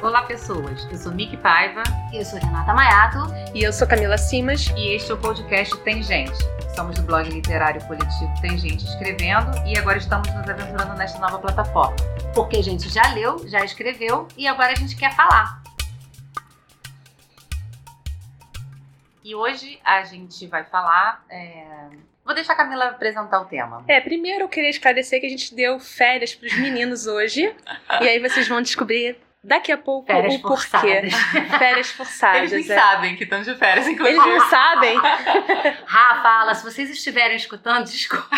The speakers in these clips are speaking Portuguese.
Olá, pessoas. Eu sou Miki Paiva. Eu sou Renata Maiato. E eu sou Camila Simas. E este é o podcast Tem Gente. Somos do blog literário coletivo Tem Gente Escrevendo e agora estamos nos aventurando nesta nova plataforma. Porque a gente já leu, já escreveu e agora a gente quer falar. E hoje a gente vai falar. É... Vou deixar a Camila apresentar o tema. É, primeiro eu queria esclarecer que a gente deu férias para os meninos hoje. e aí vocês vão descobrir daqui a pouco férias o porquê. Forçadas. Férias forçadas. Eles nem é. sabem que estão de férias, inclusive. Eles não sabem. Rafa, fala, se vocês estiverem escutando, desculpa.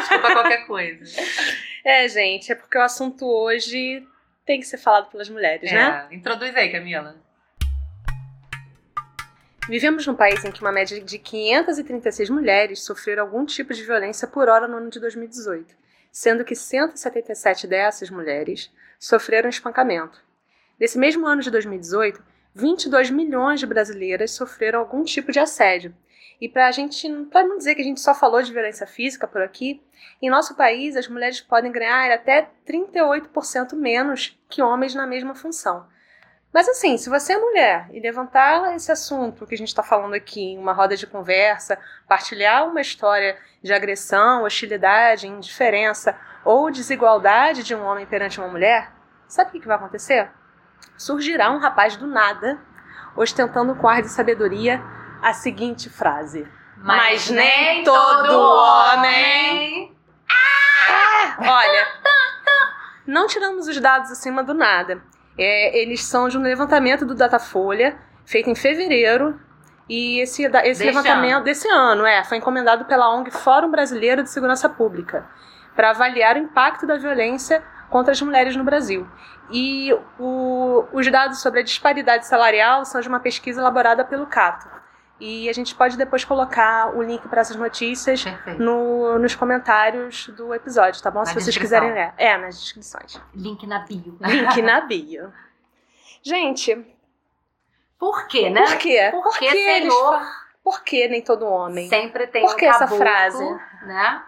Desculpa qualquer coisa. É, gente, é porque o assunto hoje tem que ser falado pelas mulheres, É, né? Introduz aí, Camila. Vivemos num país em que uma média de 536 mulheres sofreram algum tipo de violência por hora no ano de 2018, sendo que 177 dessas mulheres sofreram espancamento. Nesse mesmo ano de 2018, 22 milhões de brasileiras sofreram algum tipo de assédio. E para a gente, para não dizer que a gente só falou de violência física por aqui, em nosso país as mulheres podem ganhar até 38% menos que homens na mesma função. Mas assim, se você é mulher e levantar esse assunto que a gente está falando aqui em uma roda de conversa, partilhar uma história de agressão, hostilidade, indiferença ou desigualdade de um homem perante uma mulher, sabe o que, vai acontecer? Surgirá um rapaz do nada, ostentando com ar de sabedoria a seguinte frase: Mas nem todo homem. Olha, não tiramos os dados acima do nada. É, eles são de um levantamento do Datafolha, feito em fevereiro. E esse, esse levantamento ano. desse ano é, foi encomendado pela ONG Fórum Brasileiro de Segurança Pública para avaliar o impacto da violência contra as mulheres no Brasil. E o- os dados sobre a disparidade salarial são de uma pesquisa elaborada pelo Cato. E a gente pode depois colocar o link para essas notícias no- nos comentários do episódio, tá bom? Na Se vocês descrição. quiserem ler. É, nas descrições. Link na bio. Link na bio. Gente, Por quê, né? por quê? Por que, eles Senhor, fa- Por que nem todo homem? sempre tem Por um que essa caboclo, frase? né?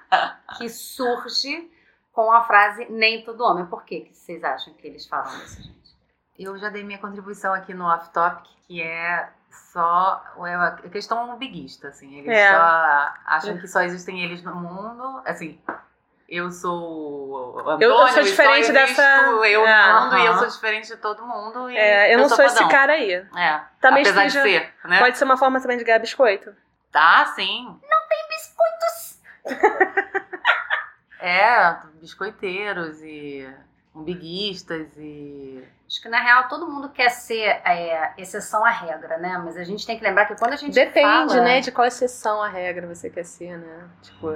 Que surge com a frase nem todo homem. Por que que vocês acham que eles falam isso, gente? Eu já dei minha contribuição aqui no Off Topic, que é só é a questão biguista, assim. Eles É. só acham que só existem eles no mundo. Assim, eu sou Antônio, Eu- eu sou diferente existo dessa- Eu É, mundo e eu sou diferente de todo mundo. E É, eu não sou, esse fodão. cara aí. É, Também apesar seja- de ser, né? Pode ser uma forma também de ganhar biscoito. Tá, sim. É, biscoiteiros e umbiguistas e. Acho que na real todo mundo quer ser é, exceção à regra, né? Mas a gente tem que lembrar que quando a gente Depende, fala... né, de qual exceção à regra você quer ser, né? Tipo,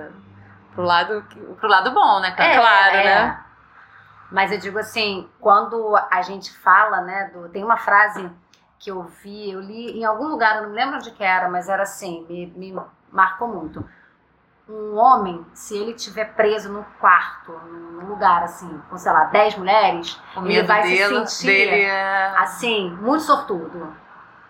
pro lado que. Pro lado bom, né? É, Claro, é. né? Mas eu digo assim, quando a gente fala, né, do, tem uma frase que eu vi, eu li em algum lugar, eu não me lembro onde que era, mas era assim, me, me marcou muito. Um homem, se ele estiver preso no quarto, num lugar assim, com, sei lá, 10 mulheres, O Ele vai se dele, sentir dele é. assim, muito sortudo.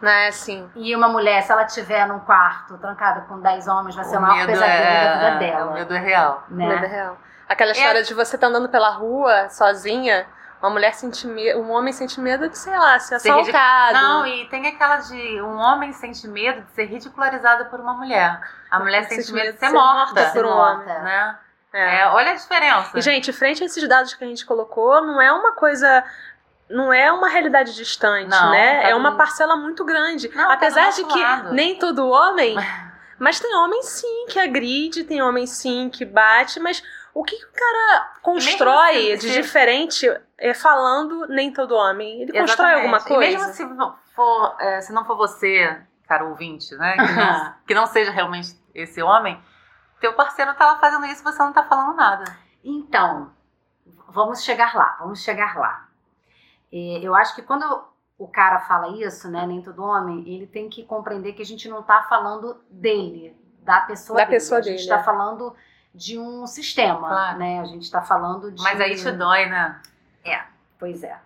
Né, assim. E uma mulher, se ela estiver num quarto trancada com 10 homens, vai ser o, maior pesadelo da vida é, dela. O medo é real. né? Medo real. Aquela história de você tá andando pela rua sozinha, uma mulher sente medo, um homem sente medo de, sei lá, ser Ser ridic- assaltado. Não, e tem aquela de um homem sente medo de ser ridicularizado por uma mulher. A mulher sente medo de ser morta. por um morta. homem. Né? É. É, olha a diferença. E, gente, frente a esses dados que a gente colocou, não é uma coisa. Não é uma realidade distante, Não, né? tá é uma parcela muito grande. Não, tá Apesar do de que lado. nem todo homem. Mas tem homem sim que agride, tem homem sim que bate, mas o que, que o cara constrói assim, de se- diferente é falando nem todo homem? Ele constrói Exatamente. alguma coisa? E mesmo se não for, é, se não for você, cara ouvinte, né? Que não, que não seja realmente esse homem, teu parceiro tá lá fazendo isso e você não tá falando nada. Então, vamos chegar lá, vamos chegar lá. É, eu acho que quando o cara fala isso, né, nem todo homem, ele tem que compreender que a gente não tá falando dele, da pessoa Da dele. pessoa a gente dele, tá é. falando de um sistema, Claro. né? A gente tá falando de... Mas aí te dói, né? Pois é.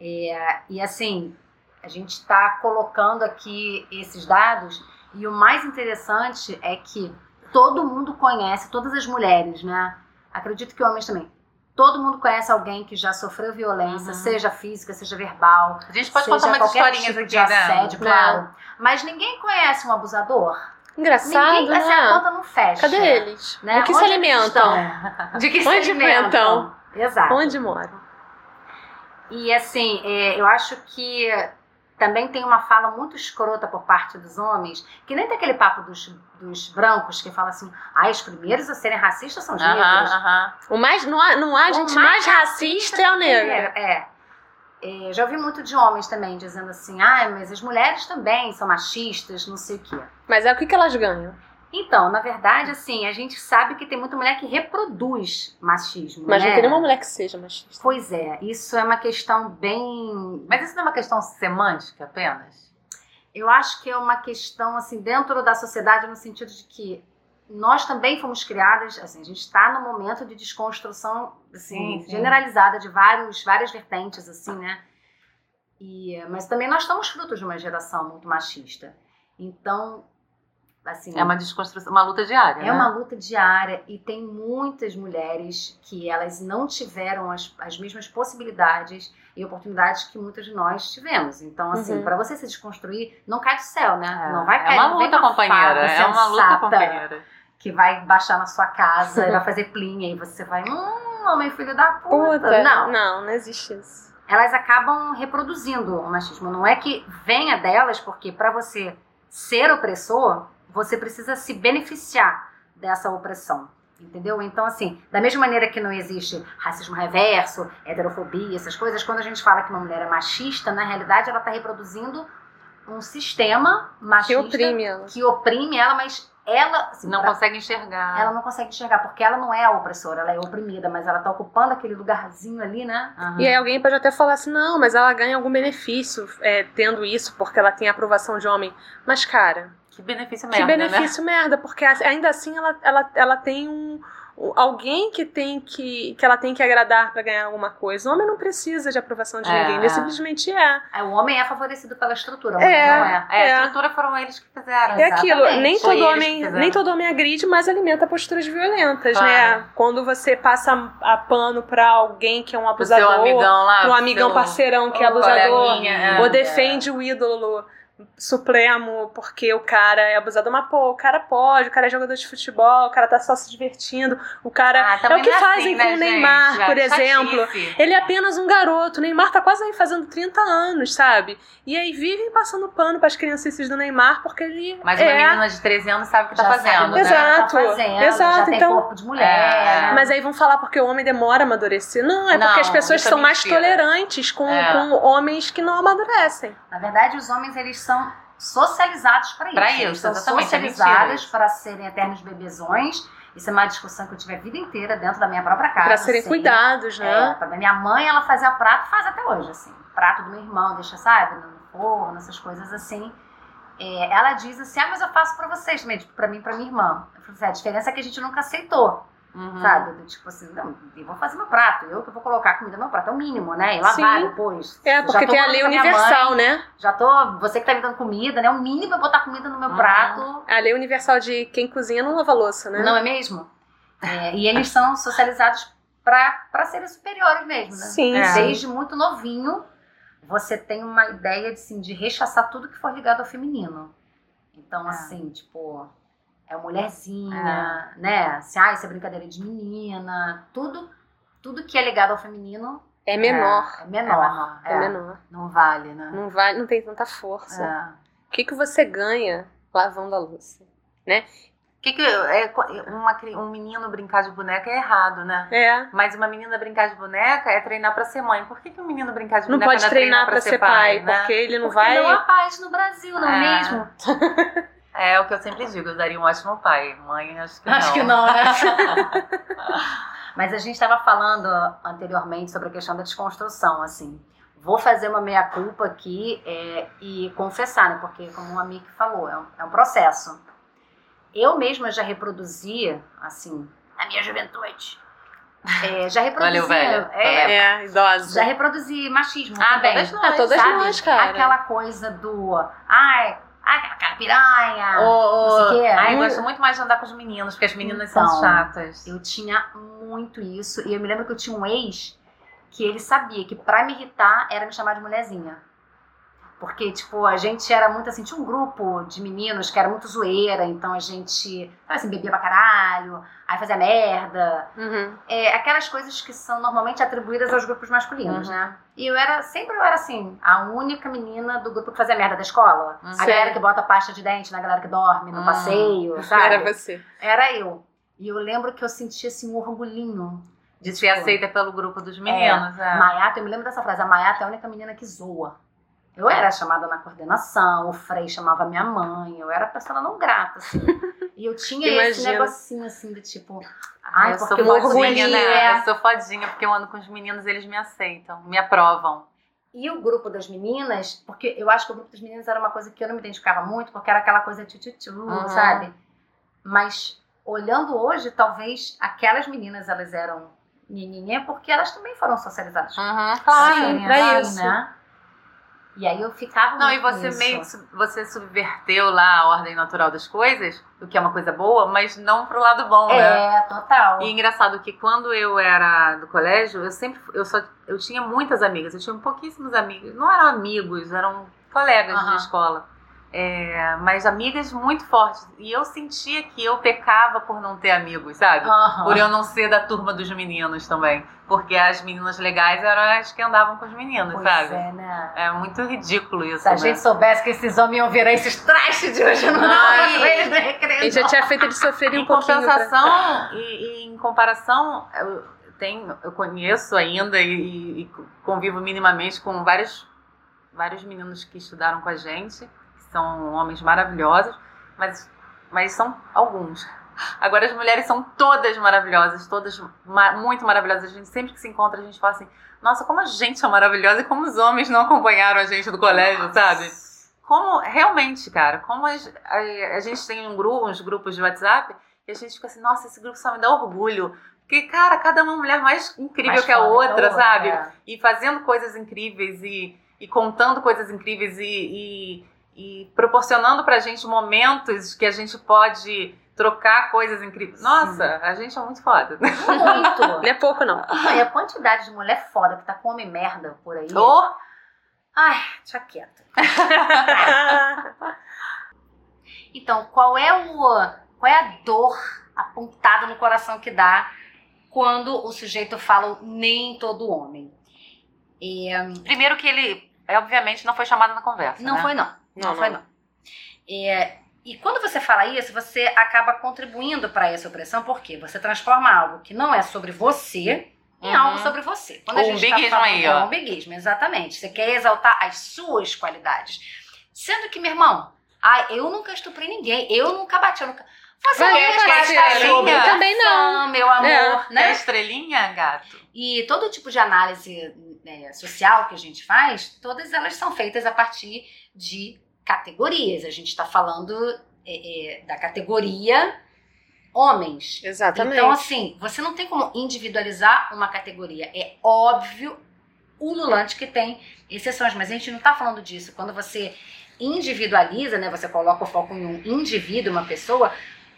É, E assim, a gente está colocando aqui esses dados e o mais interessante é que todo mundo conhece, todas as mulheres, né? Acredito que homens também. Todo mundo conhece alguém que já sofreu violência, Uhum. seja física, seja verbal. A gente pode contar umas historinhas tipo aqui, de né? assédio, Né? claro. Mas ninguém conhece um abusador. Engraçado, ninguém, essa a né? conta não fecha. Cadê eles? Né? Do que Onde se alimentam? De que se Onde alimentam? Exato. Onde moram? E assim, é, eu acho que também tem uma fala muito escrota por parte dos homens, que nem tem aquele papo dos, dos brancos que fala assim, ah, os primeiros a serem racistas são os negros. O mais, não há, não há O gente mais, racista é o negro. É. É, já ouvi muito de homens também dizendo assim, ah, mas as mulheres também são machistas, não sei o quê. Mas é o que, que elas ganham? Então, na verdade, assim, a gente sabe que tem muita mulher que reproduz machismo. Mas né? não tem nenhuma mulher que seja machista. Pois é, isso é uma questão bem. Mas isso não é uma questão semântica apenas? Eu acho que é uma questão, assim, dentro da sociedade, no sentido de que nós também fomos criadas, assim, a gente está no momento de desconstrução, assim, Sim, sim. generalizada de vários, várias vertentes, assim, né? E, mas também nós somos frutos de uma geração muito machista. Então, assim, É uma desconstrução, uma luta diária, É né? uma luta diária e tem muitas mulheres que elas não tiveram as, as mesmas possibilidades e oportunidades que muitas de nós tivemos. Então, assim, Uhum. para você se desconstruir, não cai do céu, né? É, não vai é cair. uma não vem luta uma companheira, é uma luta companheira. Que vai baixar na sua casa e vai fazer plinha e você vai, hum, homem filho da puta. Puta, Não, não, não existe isso. elas acabam reproduzindo o machismo. Não é que venha delas, porque para você ser opressor, você precisa se beneficiar dessa opressão. Entendeu? Então, assim, da mesma maneira que não existe racismo reverso, heterofobia, essas coisas, quando a gente fala que uma mulher é machista, na realidade ela está reproduzindo um sistema Que machista oprime ela. que oprime ela, mas ela assim, Não pra- consegue enxergar. ela não consegue enxergar, porque ela não é a opressora, ela é oprimida, mas ela tá ocupando aquele lugarzinho ali, né? Aham. E aí alguém pode até falar assim, não, mas ela ganha algum benefício é, tendo isso, porque ela tem a aprovação de homem. Mas, cara, Que benefício que merda, benefício merda, porque ainda assim ela, ela, ela tem um, alguém que tem que que ela tem que agradar pra ganhar alguma coisa. O homem não precisa de aprovação de É, ninguém, ele é. simplesmente é. Aí O homem é favorecido pela estrutura, a É. não é. né? É, a É. estrutura foram eles que fizeram. É aquilo, nem Foi todo, homem, nem todo homem agride, mas alimenta posturas violentas, Claro. né? Quando você passa a pano pra alguém que é um abusador, amigão lá. um amigão seu- parceirão que é o abusador, coleguinha, é. ou defende o ídolo supremo porque o cara é abusador, mas pô, o cara pode, o cara é jogador de futebol, o cara tá só se divertindo, o cara Ah, é o que é fazem assim, né, com o Neymar, gente? por É exemplo. chatice. Ele é apenas um garoto. O Neymar tá quase aí fazendo 30 anos, sabe? E aí vivem passando pano pras criancices do Neymar porque ele Mas uma é. menina de 13 anos sabe o que tá Já fazendo, né? ela Exato, tá fazendo, exato, já tem então- corpo de mulher. É. Mas aí vão falar porque o homem demora a amadurecer. Não, é porque Não, as pessoas é são mais tolerantes com, É. com homens que não amadurecem. Na verdade, os homens eles são socializados para isso. Eles isso, são exatamente, é socializados mentira. para serem eternos bebezões. Isso é uma discussão que eu tive a vida inteira dentro da minha própria casa. Pra serem assim. cuidados, É, né? pra minha mãe, ela fazia prato, faz até hoje, assim. Prato do meu irmão, deixa, sabe, no forno, essas coisas assim. É, ela diz assim, ah, mas eu faço pra vocês também, tipo, pra mim e pra minha irmã. Eu falei assim, a diferença é que a gente nunca aceitou, Uhum. sabe? Tipo assim, não, eu vou fazer meu prato, eu que vou colocar comida no meu prato, é o mínimo, né? E lavar Sim. depois. É, porque tem a lei com a minha universal, mãe, né? Já tô, você que tá me dando comida, né? O mínimo é botar comida no meu Uhum. prato, A lei universal de quem cozinha não lava louça, né? não é mesmo? É, e eles são socializados pra, pra serem superiores mesmo, né? Sim, É. Desde muito novinho, você tem uma ideia de, assim, de rechaçar tudo que for ligado ao feminino. Então, É. assim, tipo, é mulherzinha, né? Assim, ah, isso é brincadeira de menina. Tudo, tudo que é ligado ao feminino É menor. é É menor. menor. É, menor. Não vale, né? Não vai, não tem tanta força. É. O que, que você ganha lavando a louça? Que que, é, uma um menino brincar de boneca é errado, né? É. Mas uma menina brincar de boneca é treinar pra ser mãe. Por que, que um menino brincar de Não boneca pode é treinar pra ser pai, né? porque ele não Porque vai. não há paz no Brasil, não é, É. mesmo? É o que eu sempre digo, eu daria um ótimo pai. Mãe, acho que não. Acho que não, né? Mas a gente estava falando anteriormente sobre a questão da desconstrução, assim. Vou fazer uma meia-culpa aqui é, e confessar, né? Porque, como um amigo falou, é um, é um processo. Eu mesma já reproduzi, assim, na minha juventude. É, já reproduzi. Valeu, velha. É, É, idosa. já reproduzi machismo Ah, também. todas nós. Ah, todas sabe? nós, cara. Aquela coisa do. Ai, ai, aquela piranha. Ô, ô, não sei o quê. Ai, eu Muito- gosto muito mais de andar com os meninos, porque as meninas Então, são chatas. Eu tinha muito isso. E eu me lembro que eu tinha um ex que ele sabia que pra me irritar era me chamar de mulherzinha. Porque, tipo, a gente era muito assim, tinha um grupo de meninos que era muito zoeira, então a gente, assim, bebia pra caralho, aí fazia merda. Uhum. É, aquelas coisas que são normalmente atribuídas aos grupos masculinos, Uhum. né? E eu era, sempre eu era assim, a única menina do grupo que fazia merda da escola. Uhum. A galera que bota pasta de dente na galera que dorme no Hum. passeio, sabe? Era você. Era eu. E eu lembro que eu sentia assim um orgulhinho De ser aceita pelo grupo dos meninos. É. Maiata, eu me lembro dessa frase, a Maiata é a única menina que zoa. Eu era chamada na coordenação, o Frei chamava minha mãe, eu era pessoa não grata, assim. E eu tinha esse Imagino. negocinho, assim, de tipo, ai, eu sou porque um fodinha, né? é. Eu sou fodinha porque eu ando com os meninos eles me aceitam, me aprovam. E o grupo das meninas, porque eu acho que o grupo das meninas era uma coisa que eu não me identificava muito, porque era aquela coisa tchutchu, Uhum. sabe? Mas olhando hoje, talvez aquelas meninas elas eram nininha porque elas também foram socializadas. Uhum, Sim, pra assim, isso. Né? E aí eu ficava Não, e você nisso. meio que você subverteu lá a ordem natural das coisas, o que é uma coisa boa, mas não pro lado bom, né? É, total. E é engraçado que quando eu era do colégio, eu sempre eu só eu tinha muitas amigas, eu tinha pouquíssimos amigos, não eram amigos, eram colegas Aham. de escola. É, mas amigas muito fortes. E eu sentia que eu pecava por não ter amigos, sabe? Aham. Por eu não ser da turma dos meninos também. Porque as meninas legais eram as que andavam com os meninos, Pois sabe? é, né? É muito ridículo isso. Se a né? gente soubesse que esses homens iam virar esses trastes de hoje, pra eles no recreio. Ele já tinha feito eles sofrerem um Em pouquinho. pra- compensação, e, e em comparação, eu, tenho, eu conheço ainda e, e convivo minimamente com vários, vários meninos que estudaram com a gente, são homens maravilhosos, mas, mas são alguns. Agora as mulheres são todas maravilhosas, todas ma- muito maravilhosas. A gente sempre que se encontra, a gente fala assim, nossa, como a gente é maravilhosa e como os homens não acompanharam a gente do colégio, sabe? Como, realmente, cara, como as- a, a gente tem um grupo, uns grupos de WhatsApp, e a gente fica assim, nossa, esse grupo só me dá orgulho. Porque, cara, cada uma mulher mais incrível Mais que a outra, sabe? é. E fazendo coisas incríveis e, e contando coisas incríveis e, e, e proporcionando pra gente momentos que a gente pode trocar coisas incríveis. Nossa, a gente é muito foda. Muito. Não é pouco, não. e a quantidade de mulher foda que tá com homem merda por aí. Oh, Ai, deixa quieto. Então, qual é o qual é a dor apontada no coração que dá quando o sujeito fala nem todo homem? É, primeiro que ele, obviamente, não foi chamado na conversa. não né? foi não. Não, Não, foi não. É, e quando você fala isso, você acaba contribuindo para essa opressão, porque você transforma algo que não é sobre você em Uhum. algo sobre você. Quando a Um gente tá aí, é ó. um biguismo, exatamente. Você quer exaltar as suas qualidades. Sendo que, meu irmão, ai, eu nunca estuprei ninguém, eu nunca bati, eu nunca... Você não sobre estrelinha? Também não. meu amor, É. Quer né? estrelinha, gato? E todo tipo de análise né, social que a gente faz, todas elas são feitas a partir de categorias. A gente está falando é, é, da categoria homens. Exatamente. Então, assim, você não tem como individualizar uma categoria. É óbvio, ululante que tem exceções, mas a gente não tá falando disso. Quando você individualiza, né, você coloca o foco em um indivíduo, uma pessoa,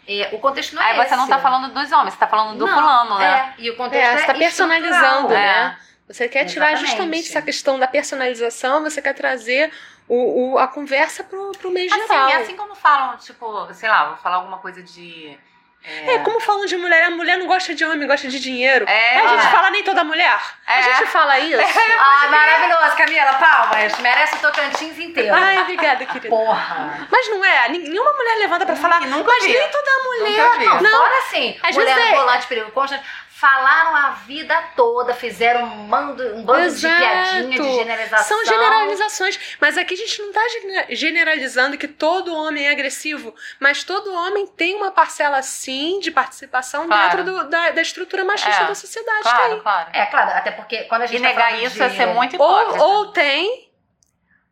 é, o contexto não é Aí você não esse. tá falando dos homens, você tá falando do Não, fulano, né? É, e o contexto É, é, você tá personalizando, né? Você quer tirar Exatamente. justamente essa questão da personalização, você quer trazer o, o- a conversa pro, pro meio Assim, geral. é assim como falam, tipo, sei lá, vou falar alguma coisa de. É, como falam de mulher, a mulher não gosta de homem, gosta de dinheiro. É, a gente é. fala nem toda mulher. A É. gente fala isso. Ah, maravilhoso, Camila, palmas. Merece o Tocantins inteiro. Ai, obrigada, querida. Porra. Mas não é, nenhuma mulher levanta pra falar, nunca mas vi. nem toda Nunca vi. Não, fora assim, Às mulher vezes é- volante, perigo constante, falaram a vida toda, fizeram um bando, um bando Exato. de piadinha, de generalização. São generalizações, mas aqui a gente não tá gene- generalizando que todo homem é agressivo, mas todo homem tem uma parcela sim de participação Claro. dentro do- da, da estrutura machista É. da sociedade. Claro, tem. claro. É, claro, até porque quando a E gente tá negar isso de... é ser muito hipócrita. Ou, ou tem,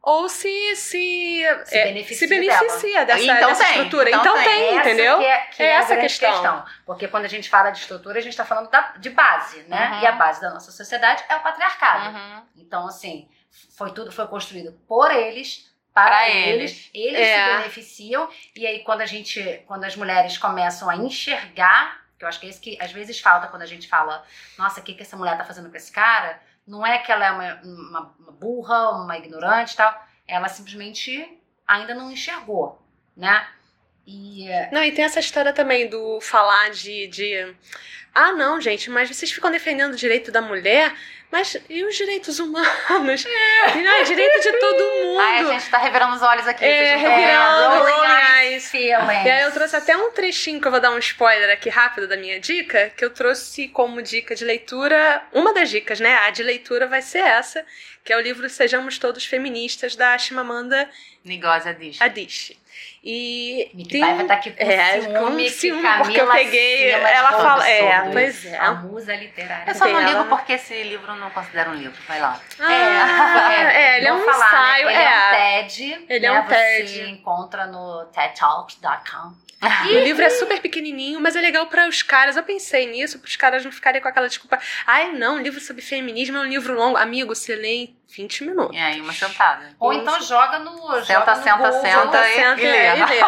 ou se se, Se é, beneficia se beneficia dessa, Então dessa tem, estrutura. então Então, tem. Essa entendeu? Que é, que É é essa a grande questão. Porque quando a gente fala de estrutura, a gente está falando da- de base, né? Uhum. E a base da nossa sociedade é o patriarcado. Uhum. Então, assim, foi tudo foi construído por eles, para Pra eles. Eles É. se beneficiam. E aí, quando a gente, quando as mulheres começam a enxergar Porque eu acho que é isso que às vezes falta quando a gente fala, nossa, o que, que essa mulher tá fazendo com esse cara? Não é que ela é uma, uma, uma burra, uma ignorante e tal. Ela simplesmente ainda não enxergou, né? E Não, e tem essa história também do falar de, de. Ah, não, gente, mas vocês ficam defendendo o direito da mulher, mas e os direitos humanos? Não, é direito de todo mundo. Ai, a gente tá revirando os olhos aqui. É, revirando, eyes. feelings. E aí eu trouxe até um trechinho que eu vou dar um spoiler aqui rápido da minha dica, que eu trouxe como dica de leitura, uma das dicas, né? A de leitura vai ser essa, que é o livro Sejamos Todos Feministas, da Chimamanda Ngozi Adichie. Adichie. E tem um- vai estar aqui com é, ciúme, com que ciúme, Camila porque eu peguei- ela fala- é, pois é. A musa literária. Eu só não ligo porque esse livro eu não considero um livro. Vai lá. Ah, é, ele é um falar, né, ensaio, que Ele é, um é. TED. Ele é né, um TED. Você encontra no tedtalks.com. O livro é super pequenininho, mas é legal para os caras. Eu pensei nisso, para os caras não ficarem com aquela desculpa. Ai, não, um livro sobre feminismo é um livro longo. Amigo, você lê 20 minutos. E aí, uma sentada. Ou Isso. então joga no. Senta, joga no senta, Google. senta. e- Senta e lê. e lê.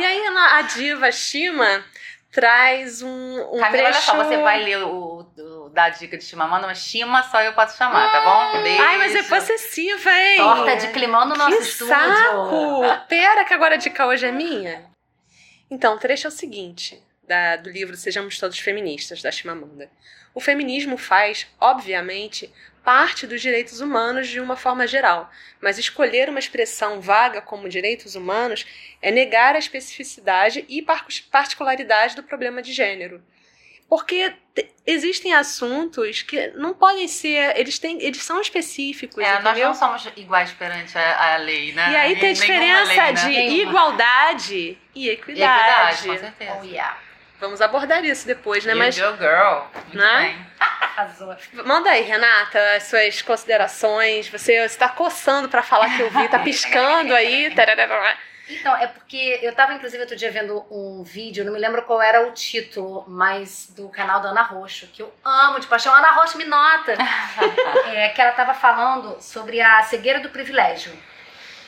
E aí a a diva Shima traz um, um Camila, olha trecho... só, você vai ler o, o, dar a dica de Chimamanda, mas Shima só eu posso chamar, tá bom? Beijo. Ai, mas é possessiva, hein? Torta de climão no nosso que estúdio. saco! Pera que agora a dica hoje é minha. Então, o trecho é o seguinte, da- do livro Sejamos Todos Feministas, da Chimamanda. O feminismo faz, obviamente, parte dos direitos humanos de uma forma geral, mas escolher uma expressão vaga como direitos humanos é negar a especificidade e par- particularidade do problema de gênero. Porque te- existem assuntos que não podem ser, eles, têm, eles são específicos, É, nós entendeu? não somos iguais perante a, a lei, né? E aí tem a diferença lei, né? de Nenhuma. igualdade e E equidade. equidade, com certeza. Oh, yeah. Vamos abordar isso depois, né? You Mas go, girl. Muito Né? bem. Arrasou. manda aí, Renata, as suas considerações. Você está coçando para falar que eu vi, tá piscando aí. Então, é porque eu tava, inclusive, outro dia vendo um vídeo, não me lembro qual era o título, mas do canal da Ana Roxo, que eu amo de paixão. Ana Roxo, me nota! é, que ela tava falando sobre a cegueira do privilégio.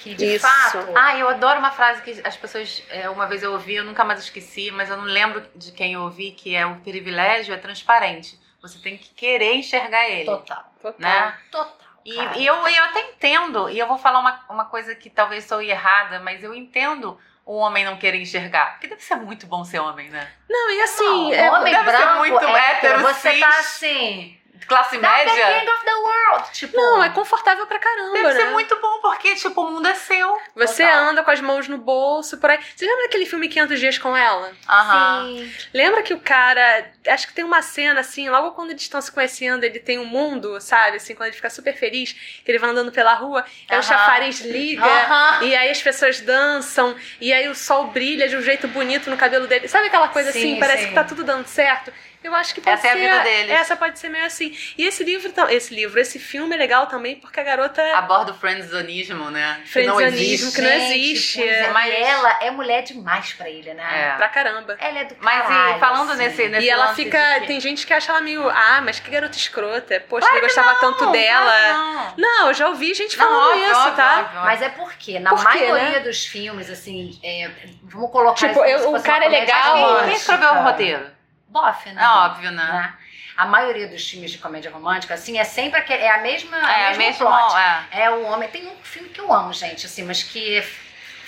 Que, de Isso. fato... Ah, eu adoro uma frase que as pessoas, é, uma vez eu ouvi, eu nunca mais esqueci, mas eu não lembro de quem eu ouvi, que é o privilégio é transparente. Você tem que querer enxergar ele, Total. Total. né? Total. E, e eu, eu até entendo, e eu vou falar uma, uma coisa que talvez sou errada, mas eu entendo o homem não querer enxergar. Porque deve ser muito bom ser homem, né? Não, e assim, Não, é, homem deve ser branco, muito hétero, hétero, você cis. tá assim... Classe "That's the média. king of the world! Tipo... não, é confortável pra caramba, Deve né? ser muito bom, porque, tipo, o mundo é seu. Você Total. anda com as mãos no bolso, por aí. Você lembra daquele filme 500 Dias com Ela? Aham. Sim. Lembra que o cara. Acho que tem uma cena assim, logo quando eles estão se conhecendo, ele tem um mundo, sabe? Assim, quando ele fica super feliz, que ele vai andando pela rua, aí o Aham. chafariz liga, Aham. e aí as pessoas dançam, e aí o sol brilha de um jeito bonito no cabelo dele. Sabe aquela coisa Sim, assim? Parece sim. que tá tudo dando certo. Eu acho que pode Essa é a ser. vida deles. Essa pode ser meio assim. E esse livro, esse livro, esse filme é legal também, porque a garota. Aborda o friendzonismo, né? Que não Friendzonismo, existe. que não existe. pois é, Mas- mas ela é mulher demais pra ele, né? É. Pra caramba. Ela é do Mas caralho, e falando assim. nesse, nesse E ela lance fica. Tem gente que acha ela meio. Ah, mas que garota escrota. Poxa, ele gostava tanto dela. Não. Não, eu já ouvi gente Não, falando óbvio, isso, óbvio, tá? óbvio. Mas é porque, na Por quê, maioria né? dos filmes, assim, é, vamos colocar Tipo, eu- se o cara é legal, Quem, escreveu o roteiro? Boff, né? É óbvio, né? Né? A maioria dos filmes de comédia romântica, assim, é sempre aquele, é a mesma, É, a mesma mesmo. plot. É. É o homem. Tem um filme que eu amo, gente, assim, mas que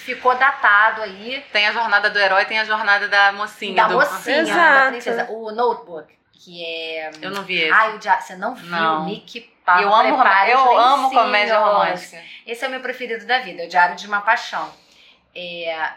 ficou datado aí Tem a jornada do herói, tem a jornada da mocinha. da do... mocinha, Exato. da princesa. O Notebook, que é. Eu não vi esse. Ai, o você não viu, Não. Nick Pava, eu amo, eu amo comédia romântica. Esse é o meu preferido da vida, o Diário de uma Paixão. É,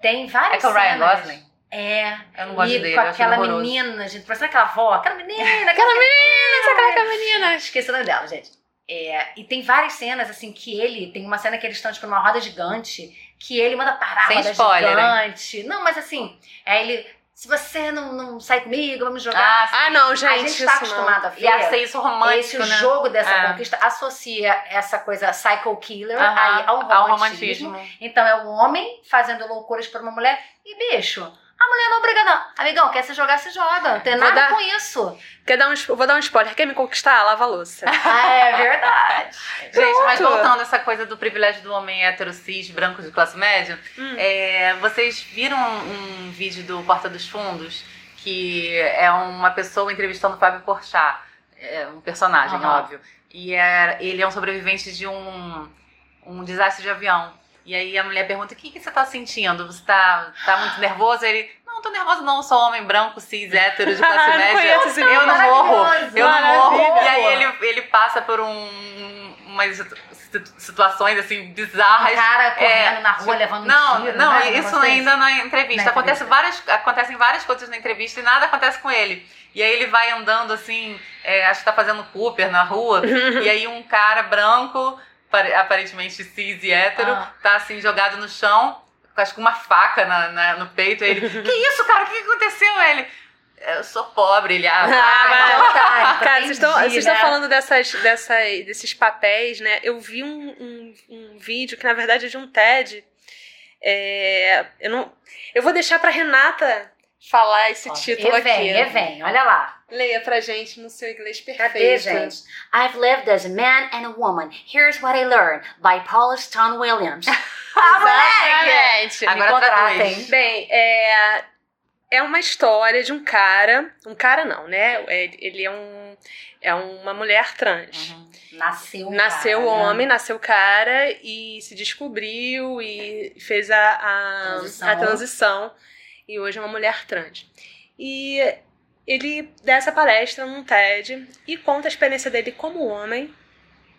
tem várias É com o Ryan. Gosling? É. Eu não gosto e dele, com aquela menina, gente, parece aquela avó, aquela menina, Aquela menina, aquela que é menina. Esqueci o nome dela, gente. É, e tem várias cenas, assim, que ele. Tem uma cena que eles estão, tipo, numa roda gigante, que ele manda parar Sem a roda spoiler, hein? gigante. Não, mas assim, é ele. Se você não, não sair comigo, vamos jogar. Ah, sim. Ah, não, gente. a gente tá isso não. acostumado a ver. E a ser isso romântico, esse né? jogo dessa É. conquista associa essa coisa psycho killer aí ao ao romantismo. romantismo. Então é um homem fazendo loucuras por uma mulher e bicho. A mulher não briga, não. Amigão, quer se jogar, se joga. Não tem Vou nada dar- com isso. Quer dar um, vou dar um spoiler. Quer me conquistar? Lava a louça. Ah, é verdade. Gente, mas voltando a essa coisa do privilégio do homem hétero cis, branco de classe média, Hum. é, vocês viram um, um vídeo do Porta dos Fundos que é uma pessoa entrevistando o Fábio Porchat, é um personagem, Aham. óbvio. E é, ele é um sobrevivente de um, um desastre de avião. E aí a mulher pergunta: o que, que você tá sentindo? Você tá, tá muito nervoso? Ele, não, não tô nervoso, não, sou homem branco, cis, hétero, de classe Não média. conheço Eu não morro. Eu não morro. E aí ele, ele passa por um, umas situ- situações assim Um bizarras. cara correndo É, na rua levando um Não, tiro. não, né? Um isso ainda não é entrevista. Na Acontece entrevista. várias, acontecem várias coisas na entrevista e nada acontece com ele. E aí ele vai andando assim, é, acho que tá fazendo Cooper na rua, e aí um cara branco, aparentemente cis e hétero, Ah. tá assim jogado no chão, com acho que uma faca na, na- no peito. Ele, que isso, cara? O que aconteceu? Ele, eu sou pobre, ele, ah, Ah, então tá, Cara, vocês estão, vocês estão né? falando dessas, dessas, desses papéis, né? Eu vi um, um, um vídeo que, na verdade, é de um TED. É, eu, não, eu vou deixar pra Renata falar esse Ó, título e vem, aqui. E vem, olha lá. Leia pra gente no seu inglês perfeito. Cadê, gente? I've lived as a man and a woman. Here's what I learned by Paula Stone Williams. Exatamente. Agora Me contratem. traduz. Bem, é, é uma história de um cara. Um cara não, né? É- Ele é um. É uma mulher trans. Uhum. Nasceu um Nasceu cara, né? homem, nasceu cara e se descobriu e fez a, a, Transição. a transição. E hoje é uma mulher trans. E ele dá essa palestra num TED e conta a experiência dele como homem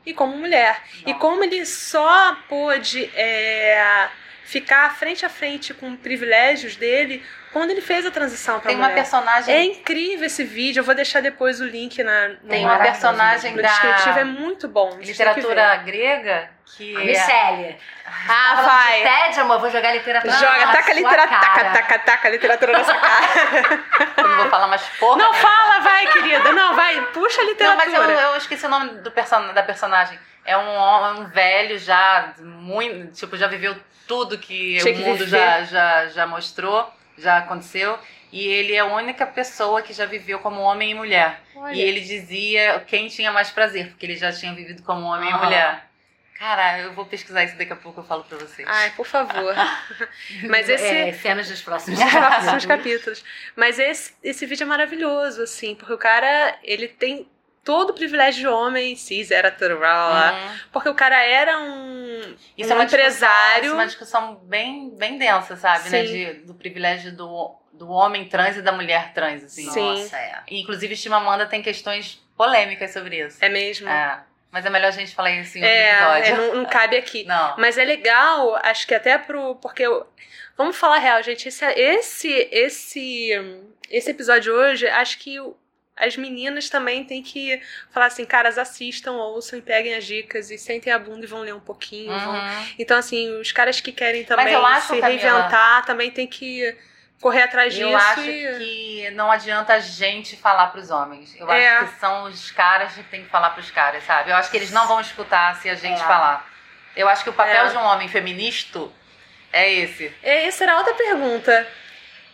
e como mulher. E como ele só pôde é, ficar frente a frente com privilégios dele quando ele fez a transição para Tem uma personagem. É incrível esse vídeo, eu vou deixar depois o link na, Tem uma personagem no da descritivo, é muito bom. têm que literatura grega que A é. Micélia. Ah, Falando vai. de TED, amor, vou jogar literatura Joga, na taca literatura, taca, taca, taca a literatura nessa cara. Eu não vou falar mais porra. Não né? fala, vai, querida. Não, vai, puxa a Não, literatura. mas eu, eu esqueci o nome do person da personagem. É um homem um velho já, muito, tipo, já viveu tudo que Tinha o que mundo viver. já, já, já mostrou, já aconteceu. E ele é a única pessoa que já viveu como homem e mulher. Olha. E ele dizia quem tinha mais prazer, porque ele já tinha vivido como homem e Ah. mulher. Cara, eu vou pesquisar isso daqui a pouco, eu falo pra vocês. Ai, por favor. Mas esse... É, cenas dos próximos Os próximos capítulos. capítulos. Mas esse, esse vídeo é maravilhoso, assim, porque o cara, ele tem todo o privilégio de homem, cis, era tudo, blá. Uhum. porque o cara era um, Isso um é uma empresário. Discussão, isso é uma discussão bem, bem densa, sabe? Né? De, do privilégio do, do homem trans e da mulher trans, assim. Sim. Nossa, é. Inclusive, Chimamanda tem questões polêmicas sobre isso. É mesmo? É. Mas é melhor a gente falar isso em outro É, episódio. é, não, não cabe aqui. Não. Mas é legal, acho que até pro. Porque eu, vamos falar a real, gente. Esse, esse, esse, esse episódio hoje, acho que o- as meninas também têm que falar assim, caras, assistam, ouçam e peguem as dicas e sentem a bunda e vão ler um pouquinho. vão- Uhum. Então, assim, os caras que querem também eu acho, se Camila- reinventar também tem que correr atrás disso. Eu acho e... que não adianta a gente falar pros homens. Eu É. acho que são os caras que tem que falar pros caras, sabe? Eu acho que eles não vão escutar se a gente É. falar. Eu acho que o papel É. de um homem feminista é esse. É, Essa era outra pergunta.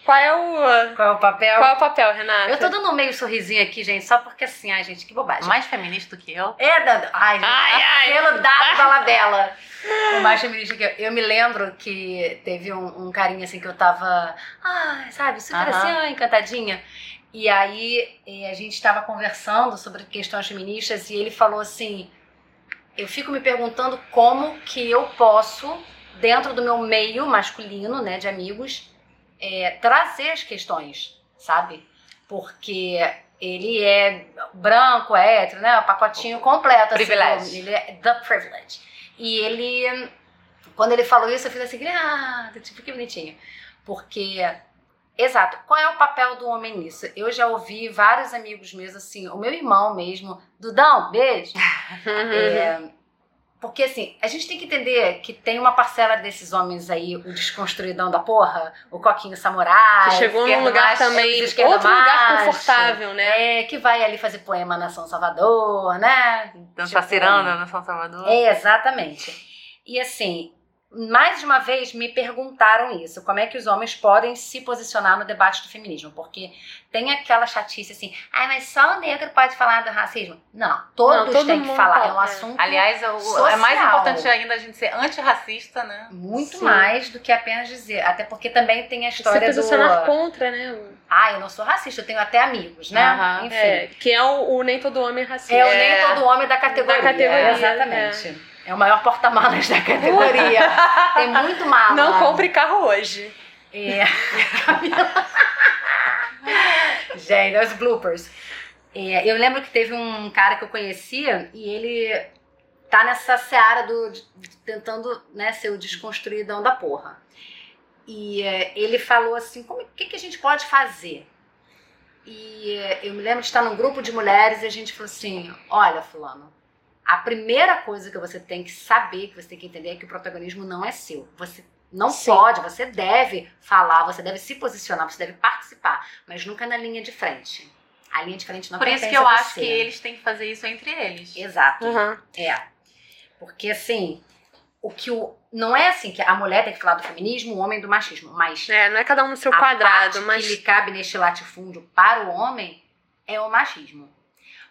Qual é o. Qual é o papel? Qual é o papel, Renata? Eu tô dando um meio sorrisinho aqui, gente, só porque assim, ai, gente, que bobagem. Mais feminista do que eu. É, Dando. Ai, gente, Ai, ai. pelo dado da labela. O mais feminista que eu, eu me lembro que teve um, um carinha assim que eu tava, ah, sabe, super assim, ah, encantadinha. E aí a gente tava conversando sobre questões feministas e ele falou assim: eu fico me perguntando como que eu posso, dentro do meu meio masculino, né, de amigos, eh, trazer as questões, sabe? Porque ele é branco, é hétero, né? O pacotinho completo. assim, Privilege. ele é the privilege. E ele, quando ele falou isso, eu fiz assim, ah, tipo, que bonitinho. Porque, exato, qual é o papel do homem nisso? Eu já ouvi vários amigos meus, assim, o meu irmão mesmo, Dudão, beijo. É, porque assim, a gente tem que entender que tem uma parcela desses homens aí, o desconstruidão da porra, o coquinho samurai. Que chegou num lugar macho, também, outro lugar macho. confortável, né? É, que vai ali fazer poema na São Salvador, né? Dançar Tipo, ciranda na São Salvador. É, exatamente. E assim, mais de uma vez me perguntaram isso, como é que os homens podem se posicionar no debate do feminismo, porque tem aquela chatice assim, ah, mas só o negro pode falar do racismo. Não, todos Não, todo têm que falar, pode, é um é. assunto Aliás, o- social. é mais importante ainda a gente ser antirracista, né? muito Sim. mais do que apenas dizer, até porque também tem a Se história posicionar do, contra, né? ah, eu não sou racista, eu tenho até amigos, né? Aham. Enfim. É, que é o, o nem todo homem é racista. É o nem todo homem da categoria. Da categoria, exatamente. É. o maior porta-malas da categoria. Tem muito mala. Não compre carro hoje. É. Camila. Gente, os bloopers. É, eu lembro que teve um cara que eu conhecia e ele tá nessa seara do de- tentando né, ser o desconstruidão da porra. E é, ele falou assim, como que, que a gente pode fazer? E é, eu me lembro de estar num grupo de mulheres e a gente falou assim, olha fulano, a primeira coisa que você tem que saber, que você tem que entender é que o protagonismo não é seu. Você não Sim. pode, você deve falar, você deve se posicionar, você deve participar, mas nunca na linha de frente. A linha de frente não Por isso que eu acho você. que eles têm que fazer isso entre eles. Exato. Uhum. É. Porque assim, o que o não é assim que a mulher tem que falar do feminismo, o homem do machismo, mas É, não é cada um no seu a quadrado, parte mas. que lhe cabe neste latifúndio para o homem é o machismo.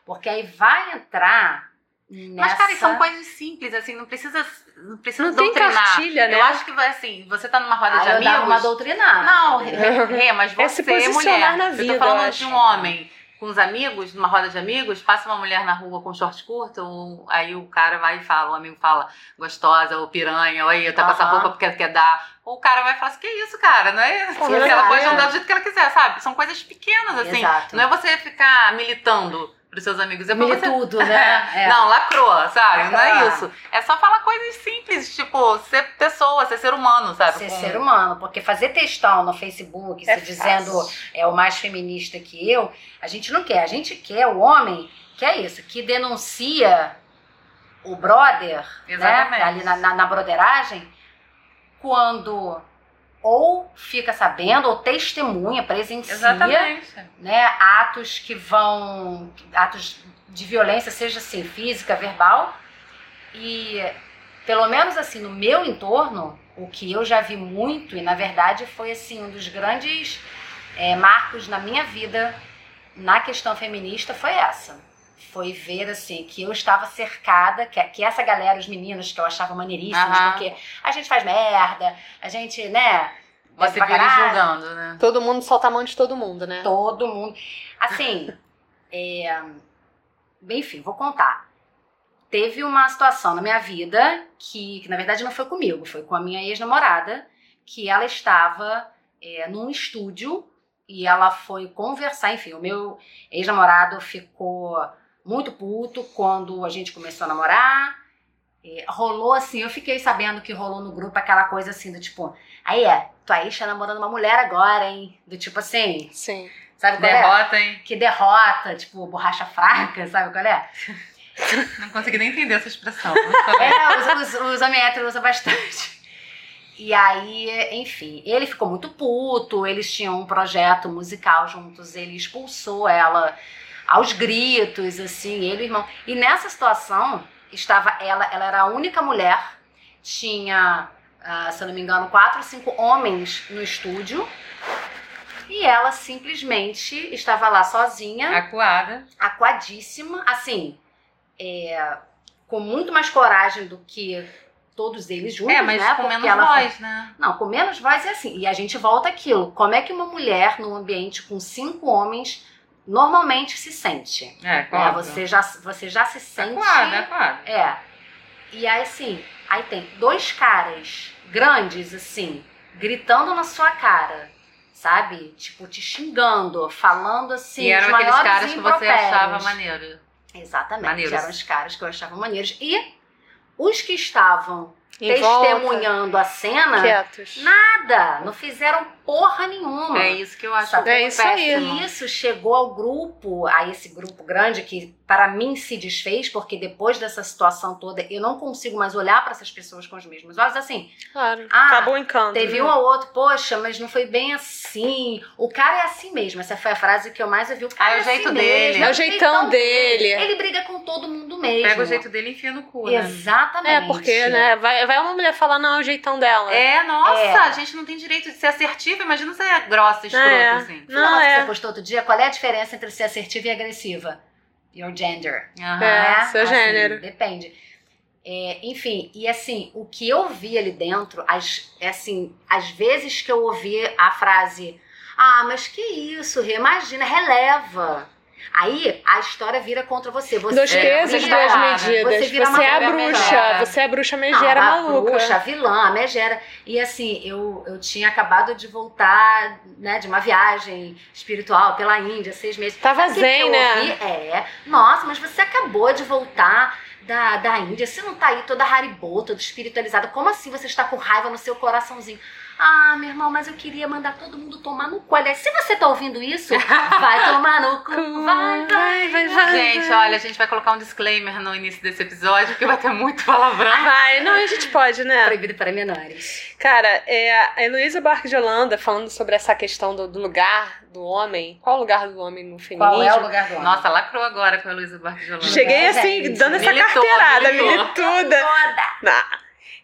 Porque aí vai entrar nessa... Mas, cara, são coisas simples, assim, não precisa, não precisa Não tem doutrinar. cartilha, né? Eu acho que, assim, você tá numa roda Ah, de eu dava uma amigos... doutrinada. Não, é, mas você É se mulher. na eu vida, tô falando eu de um homem com os amigos, numa roda de amigos, passa uma mulher na rua com short curto, ou, aí o cara vai e fala, o amigo fala, gostosa, ou piranha, ou aí, tá com essa roupa porque quer dar. Ou o cara vai falar assim, que isso, cara, não é? Mas ela pode andar do jeito que ela quiser, sabe? São coisas pequenas, assim. Exato. Não é você ficar militando pros seus amigos, é pra você Militudo, né? É. não, lacrou, sabe? Não é isso. É só falar coisas simples, tipo, ser pessoa, ser ser humano, sabe? Ser Com- ser humano, porque fazer textão no Facebook, É se dizendo é o mais feminista que eu, a gente não quer. A gente quer o homem que é isso, que denuncia o brother, né? Exatamente. Ali na, na, na broderagem, quando ou fica sabendo, ou testemunha, presencia Exatamente. né, atos que vão. atos de violência, seja assim, física, verbal. E pelo menos assim, no meu entorno, o que eu já vi muito, e na verdade foi assim, um dos grandes eh, marcos na minha vida na questão feminista foi essa. Foi ver assim que eu estava cercada, que, que essa galera, os meninos que eu achava maneiríssimos, porque a gente faz merda, a gente, né? Você viu eles julgando, né? Todo mundo solta a mão de todo mundo, né? Todo mundo. Assim, é, enfim, vou contar. Teve uma situação na minha vida que, que, na verdade, não foi comigo, foi com a minha ex-namorada, que ela estava é, num estúdio e ela foi conversar. Enfim, o meu ex-namorado ficou muito puto quando a gente começou a namorar. É, rolou assim, eu fiquei sabendo que rolou no grupo aquela coisa assim, do tipo, aí é, tua ex tá namorando uma mulher agora, hein? Do tipo assim, Sim. sabe qual é? Derrota, hein? que derrota, tipo, borracha fraca, sabe qual é? Não consegui nem entender essa expressão. É, os, os, os homens héteros usam bastante. E aí, enfim, ele ficou muito puto, eles tinham um projeto musical juntos, ele expulsou ela aos gritos, assim, ele e o irmão. E nessa situação, estava ela, ela era a única mulher, tinha, ah, se eu não me engano, quatro ou cinco homens no estúdio, e ela simplesmente estava lá sozinha, Acuada. aquadíssima, assim, é, com muito mais coragem do que todos eles juntos, É, mas né? com Porque menos foi- voz, né? Não, com menos voz é assim. E a gente volta àquilo. Como é que uma mulher num ambiente com cinco homens normalmente se sente? É, É, claro. você, já, você já se sente. Acuada, acuada. É. E aí, assim, aí tem dois caras grandes, assim, gritando na sua cara, sabe? Tipo, te xingando, falando assim. e eram os aqueles caras que você achava maneiro. Exatamente, Maneiros. eram os caras que eu achava maneiros. E os que estavam Em volta, testemunhando a cena, quietos. nada, não fizeram porra nenhuma. É isso que eu acho Sabe? É isso aí. péssimo. E isso chegou ao grupo, a esse grupo grande que para mim se desfez, porque depois dessa situação toda eu não consigo mais olhar para essas pessoas com os mesmos olhos. Assim, Claro. Ah, Acabou o encanto. teve né? um ou outro, poxa, mas não foi bem assim. O cara é assim mesmo. Essa foi a frase que eu mais ouvi. O cara Ah, é o assim jeito mesmo, dele. É o jeitão dele. Ele briga com todo mundo mesmo. Pega o jeito dele e enfia no cu, né? Exatamente. É, porque, né, vai, vai uma mulher falar, não, é o jeitão dela. É, nossa, É. a gente não tem direito de ser assertiva. Imagina ser grossa, escrota, É. assim. Não, Não, que é. você postou outro dia, qual é a diferença entre ser assertiva e agressiva? Your gender. Aham. É. né? seu Assim, gênero. Depende. É, enfim, e assim, o que eu vi ali dentro, as, é assim, às vezes que eu ouvi a frase, ah, mas que isso, imagina, releva. Aí a história vira contra você. você Dois É, pesos, vira- duas você medidas. Você, vira é a uma bruxa. megera. Você é a bruxa Não, megera a maluca. bruxa, a vilã, a megera. E assim, eu, eu tinha acabado de voltar né, de uma viagem espiritual pela Índia, seis meses. Tava Sabe zen, né? ouvi? É, nossa, mas você acabou de voltar da, da Índia, você não tá aí toda haribô, toda espiritualizada. Como assim você está com raiva no seu coraçãozinho? Ah, meu irmão, mas eu queria mandar todo mundo tomar no cu. Aliás, se você tá ouvindo isso, vai tomar no cu, vai, vai, vai, vai. Gente, olha, a gente vai colocar um disclaimer no início desse episódio, porque vai ter muito palavrão. Vai, não, a gente pode, né? Proibido para menores. Cara, é, a Heloísa Barque de Holanda falando sobre essa questão do, do lugar do homem. Qual o lugar do homem no feminismo? Qual é o lugar do homem? Nossa, lacrou agora com a Luísa Barque de Holanda. Cheguei É, assim, gente. dando essa Militou, carteirada, militou. milituda. Toda. Ah,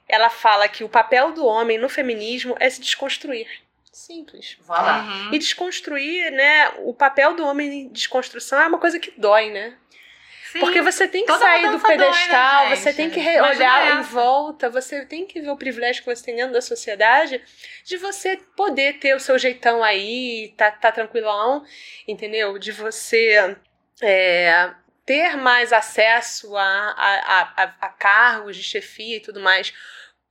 Ela fala que o papel do homem no feminismo é se desconstruir. Simples. Vou lá. Uhum. E desconstruir, né? O papel do homem em desconstrução é uma coisa que dói, né? Sim. Porque você tem que Toda sair do mudança dói, né, pedestal, você tem que olhar em volta, você tem que ver o privilégio que você tem dentro da sociedade de você poder ter o seu jeitão aí, tá, tá tranquilão, entendeu? De você é, ter mais acesso a, a, a, a- cargos de chefia e tudo mais.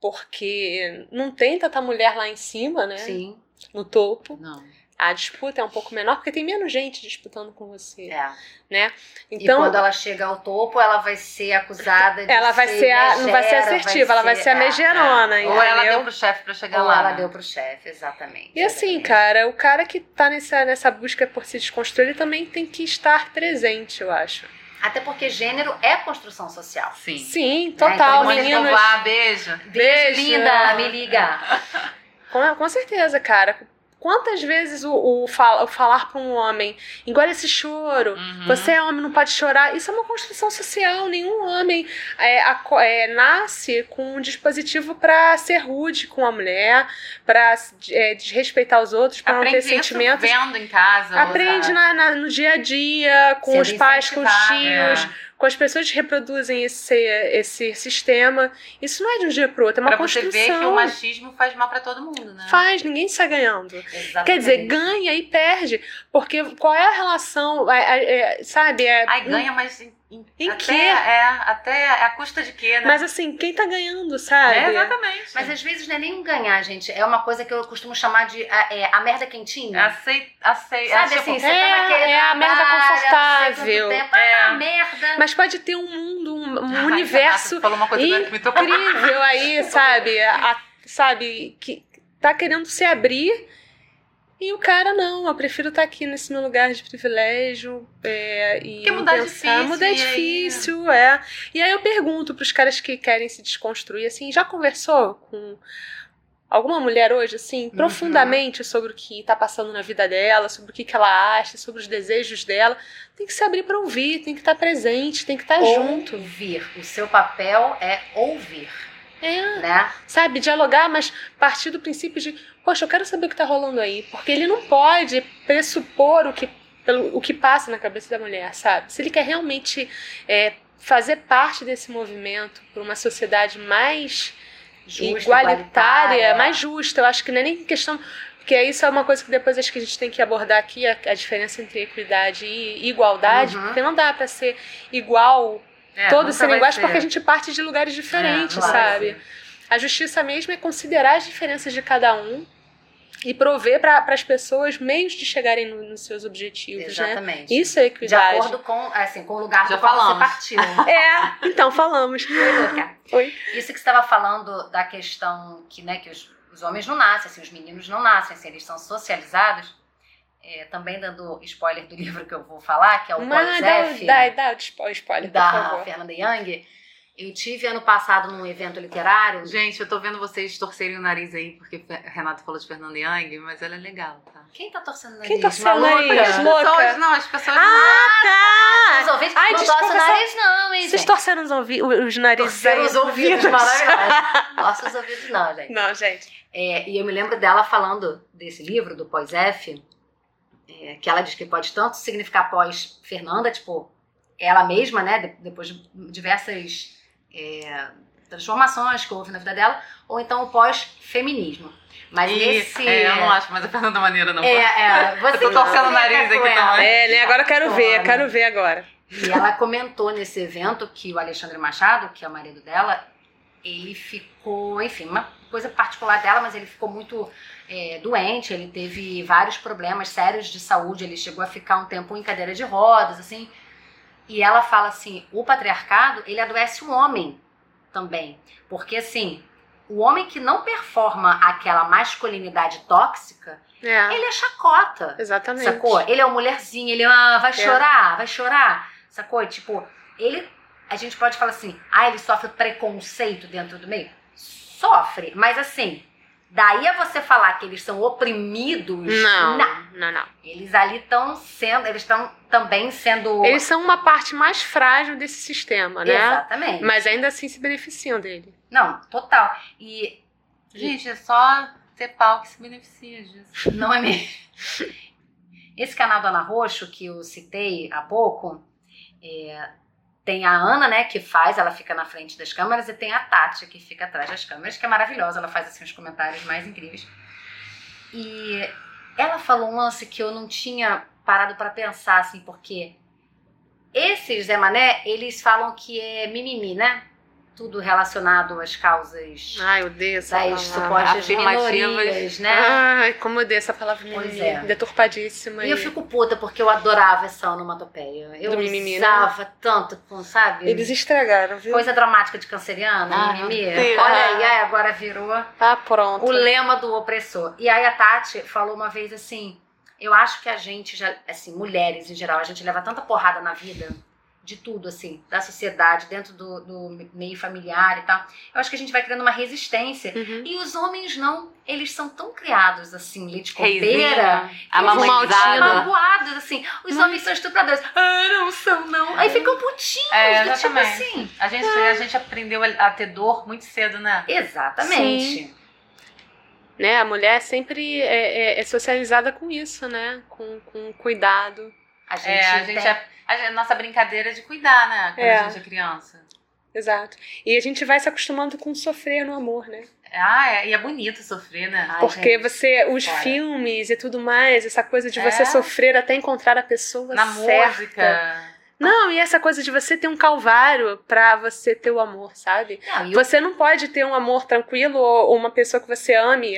Porque não tem tanta mulher lá em cima, né? Sim, No topo. Não. A disputa é um pouco menor, porque tem menos gente disputando com você. é. e Então, quando ela chega ao topo, ela vai ser acusada de ela vai ser a, não vai ser megera, assertiva, ela vai ser a é, megerona, Ou ela deu pro chefe pra chegar Ou lá. ela né? deu pro chefe, exatamente. E assim, exatamente. cara, o cara que tá nessa, nessa busca por se desconstruir, ele também tem que estar presente, eu acho. Até porque gênero é construção social. Sim. Sim, então total, Mônica meninos. Escobar, beijo. Beijo. Linda, me liga. Com, com certeza, cara. Quantas vezes o, o, fala- o falar pra um homem, engole esse choro, Uhum. Você é homem, não pode chorar. Isso é uma construção social. Nenhum homem é, aco- é, nasce com um dispositivo pra ser rude com a mulher, pra é, desrespeitar os outros, pra não ter Aprende sentimentos. vendo em casa. Aprende na- na- no dia a dia, com Sendo os pais, com os tios, com as pessoas que reproduzem esse, esse sistema. Isso não é de um dia pro outro, é uma Pra você construção. ver que o machismo faz mal pra todo mundo, né? Faz, ninguém sai ganhando. Exatamente. Quer dizer, ganha e perde. Porque qual é a relação, é, é, é, sabe? É, Ai, ganha, mas em, até, quê? É, até a custa de quê, né? Mas assim, quem tá ganhando, sabe? é, exatamente. Mas às vezes não é nem um ganhar, gente. É uma coisa que eu costumo chamar de a, é, a merda quentinha. Aceita, aceita. Sabe é, tipo, assim, você é, tá naquele é a merda trabalho, confortável. tempo, É. ah, merda. Mas pode ter um mundo, um, um Ai, universo falou uma coisa agora que me tocou. incrível aí, sabe? A- sabe? Que tá querendo se abrir. E o cara, não, eu prefiro estar aqui nesse meu lugar de privilégio. É, e Porque mudar é pensar, difícil, Mudar é e aí- difícil, é. E aí eu pergunto pros caras que querem se desconstruir, assim, já conversou com alguma mulher hoje, assim, profundamente sobre o que tá passando na vida dela, sobre o que, que ela acha, sobre os desejos dela? Tem que se abrir pra ouvir, tem que estar presente, tem que estar junto. Ouvir. O seu papel é ouvir, É. né? sabe, dialogar, mas partir do princípio de, poxa, eu quero saber o que tá rolando aí, porque ele não pode pressupor o que, pelo, o que passa na cabeça da mulher, sabe? Se ele quer realmente é, fazer parte desse movimento para uma sociedade mais Justa, igualitária, mais justa, eu acho que não é nem questão porque isso é uma coisa que depois acho que a gente tem que abordar aqui, a, a diferença entre equidade e igualdade, Uhum. porque não dá para ser igual É, todos serem iguais ser. porque a gente parte de lugares diferentes, É, não vai sabe? A justiça mesmo é considerar as diferenças de cada um e prover para as pessoas meios de chegarem no- nos seus objetivos, né? Exatamente. Isso é De equidade. acordo com, assim, com o lugar Já do qual você falamos. partiu. É, então falamos. Oi. Isso que você estava falando da questão que, né, que os, os homens não nascem, assim, os meninos não nascem, assim, eles são socializados. É, também dando spoiler do livro que eu vou falar, que é o Mas dá, Polisef, dá, dá o spo- spoiler, por da favor. Fernanda Young, Eu tive ano passado num evento literário. Gente, eu tô vendo vocês torcerem o nariz aí, porque Renato falou de Fernanda Young, mas ela é legal, tá? Quem tá torcendo o nariz? Quem torceu o nariz? As Louca. pessoas, não, as pessoas Ah, Os tá! ouvintes Ai, não torcem o nariz, não, hein, Vocês gente? torceram os, ouvi os narizes Torceram aí? os ouvidos, maravilhoso. Torce os ouvidos, não, gente. Não, gente. É, e eu me lembro dela falando desse livro, do pós-F, é, que ela diz que pode tanto significar pós-Fernanda, tipo, ela mesma, né, de- depois de diversas é, transformações que houve na vida dela, ou então o pós-feminismo. Mas E, nesse... é, eu não acho mais a Fernanda maneira, não. É, é, você Eu tô torcendo o nariz aqui ela. também. É, né? Agora eu quero ver, Toma. quero ver agora. E ela comentou nesse evento que o Alexandre Machado, que é o marido dela, ele ficou, enfim, uma coisa particular dela, mas ele ficou muito é, doente, ele teve vários problemas sérios de saúde, ele chegou a ficar um tempo em cadeira de rodas, assim. E ela fala assim, o patriarcado, ele adoece o homem também. Porque, assim, o homem que não performa aquela masculinidade tóxica, É, ele é chacota. exatamente. Sacou? Ele é o mulherzinho, ele ah, vai chorar, vai chorar. Sacou? Tipo, ele. A gente pode falar assim, ah, ele sofre preconceito dentro do meio? Sofre, mas assim, daí a você falar que eles são oprimidos. Não, não, não. Eles ali estão sendo. Eles estão também sendo. Eles são uma parte mais frágil desse sistema, né? Exatamente. Mas ainda assim se beneficiam dele. Não, total. E Gente, é só ter pau que se beneficia disso. Não é mesmo? Esse canal da Ana Roxo, que eu citei há pouco, é, tem a Ana, né, que faz, ela fica na frente das câmeras, e tem a Tati, que fica atrás das câmeras, que é maravilhosa, ela faz assim, os comentários mais incríveis. E ela falou um lance que eu não tinha parado pra pensar, assim, porque esses Zé Mané, eles falam que é mimimi, né? Tudo relacionado às causas Ai, eu odeio essa das palavra. supostas minorias, né? Ai, como eu odeio essa palavra Pois é. Deturpadíssima. E eu fico puta porque eu adorava essa onomatopeia. Eu Do mimimi, né? usava tanto, com, sabe? Eles estragaram, viu? Coisa dramática de canceriana, Ah, mimimi. Deus. Olha aí, agora virou Ah, pronto. o lema do opressor. E aí a Tati falou uma vez assim: eu acho que a gente já, assim, mulheres em geral, a gente leva tanta porrada na vida. De tudo, assim, da sociedade, dentro do, do meio familiar e tal. Eu acho que a gente vai criando uma resistência. Uhum. E os homens não, eles são tão criados, assim, leite copeira, magoados, assim. Os homens são estupradores. Ah, não são, não. Aí ficam putinhos, É, do tipo assim. A gente, a gente aprendeu a ter dor muito cedo, né? Exatamente. Né, a mulher sempre é, é- é socializada com isso, né? Com, com cuidado. A gente, É, a gente é, a nossa brincadeira é de cuidar, né? Quando É. a gente é criança. Exato. E a gente vai se acostumando com sofrer no amor, né? Ah, é, e é bonito sofrer, né? Ai, Porque gente, você, os Bora. filmes e tudo mais, essa coisa de É. você sofrer até encontrar a pessoa Na certa. música. Não, e essa coisa de você ter um calvário pra você ter o amor, sabe? Não, e o- Você não pode ter um amor tranquilo ou uma pessoa que você ame.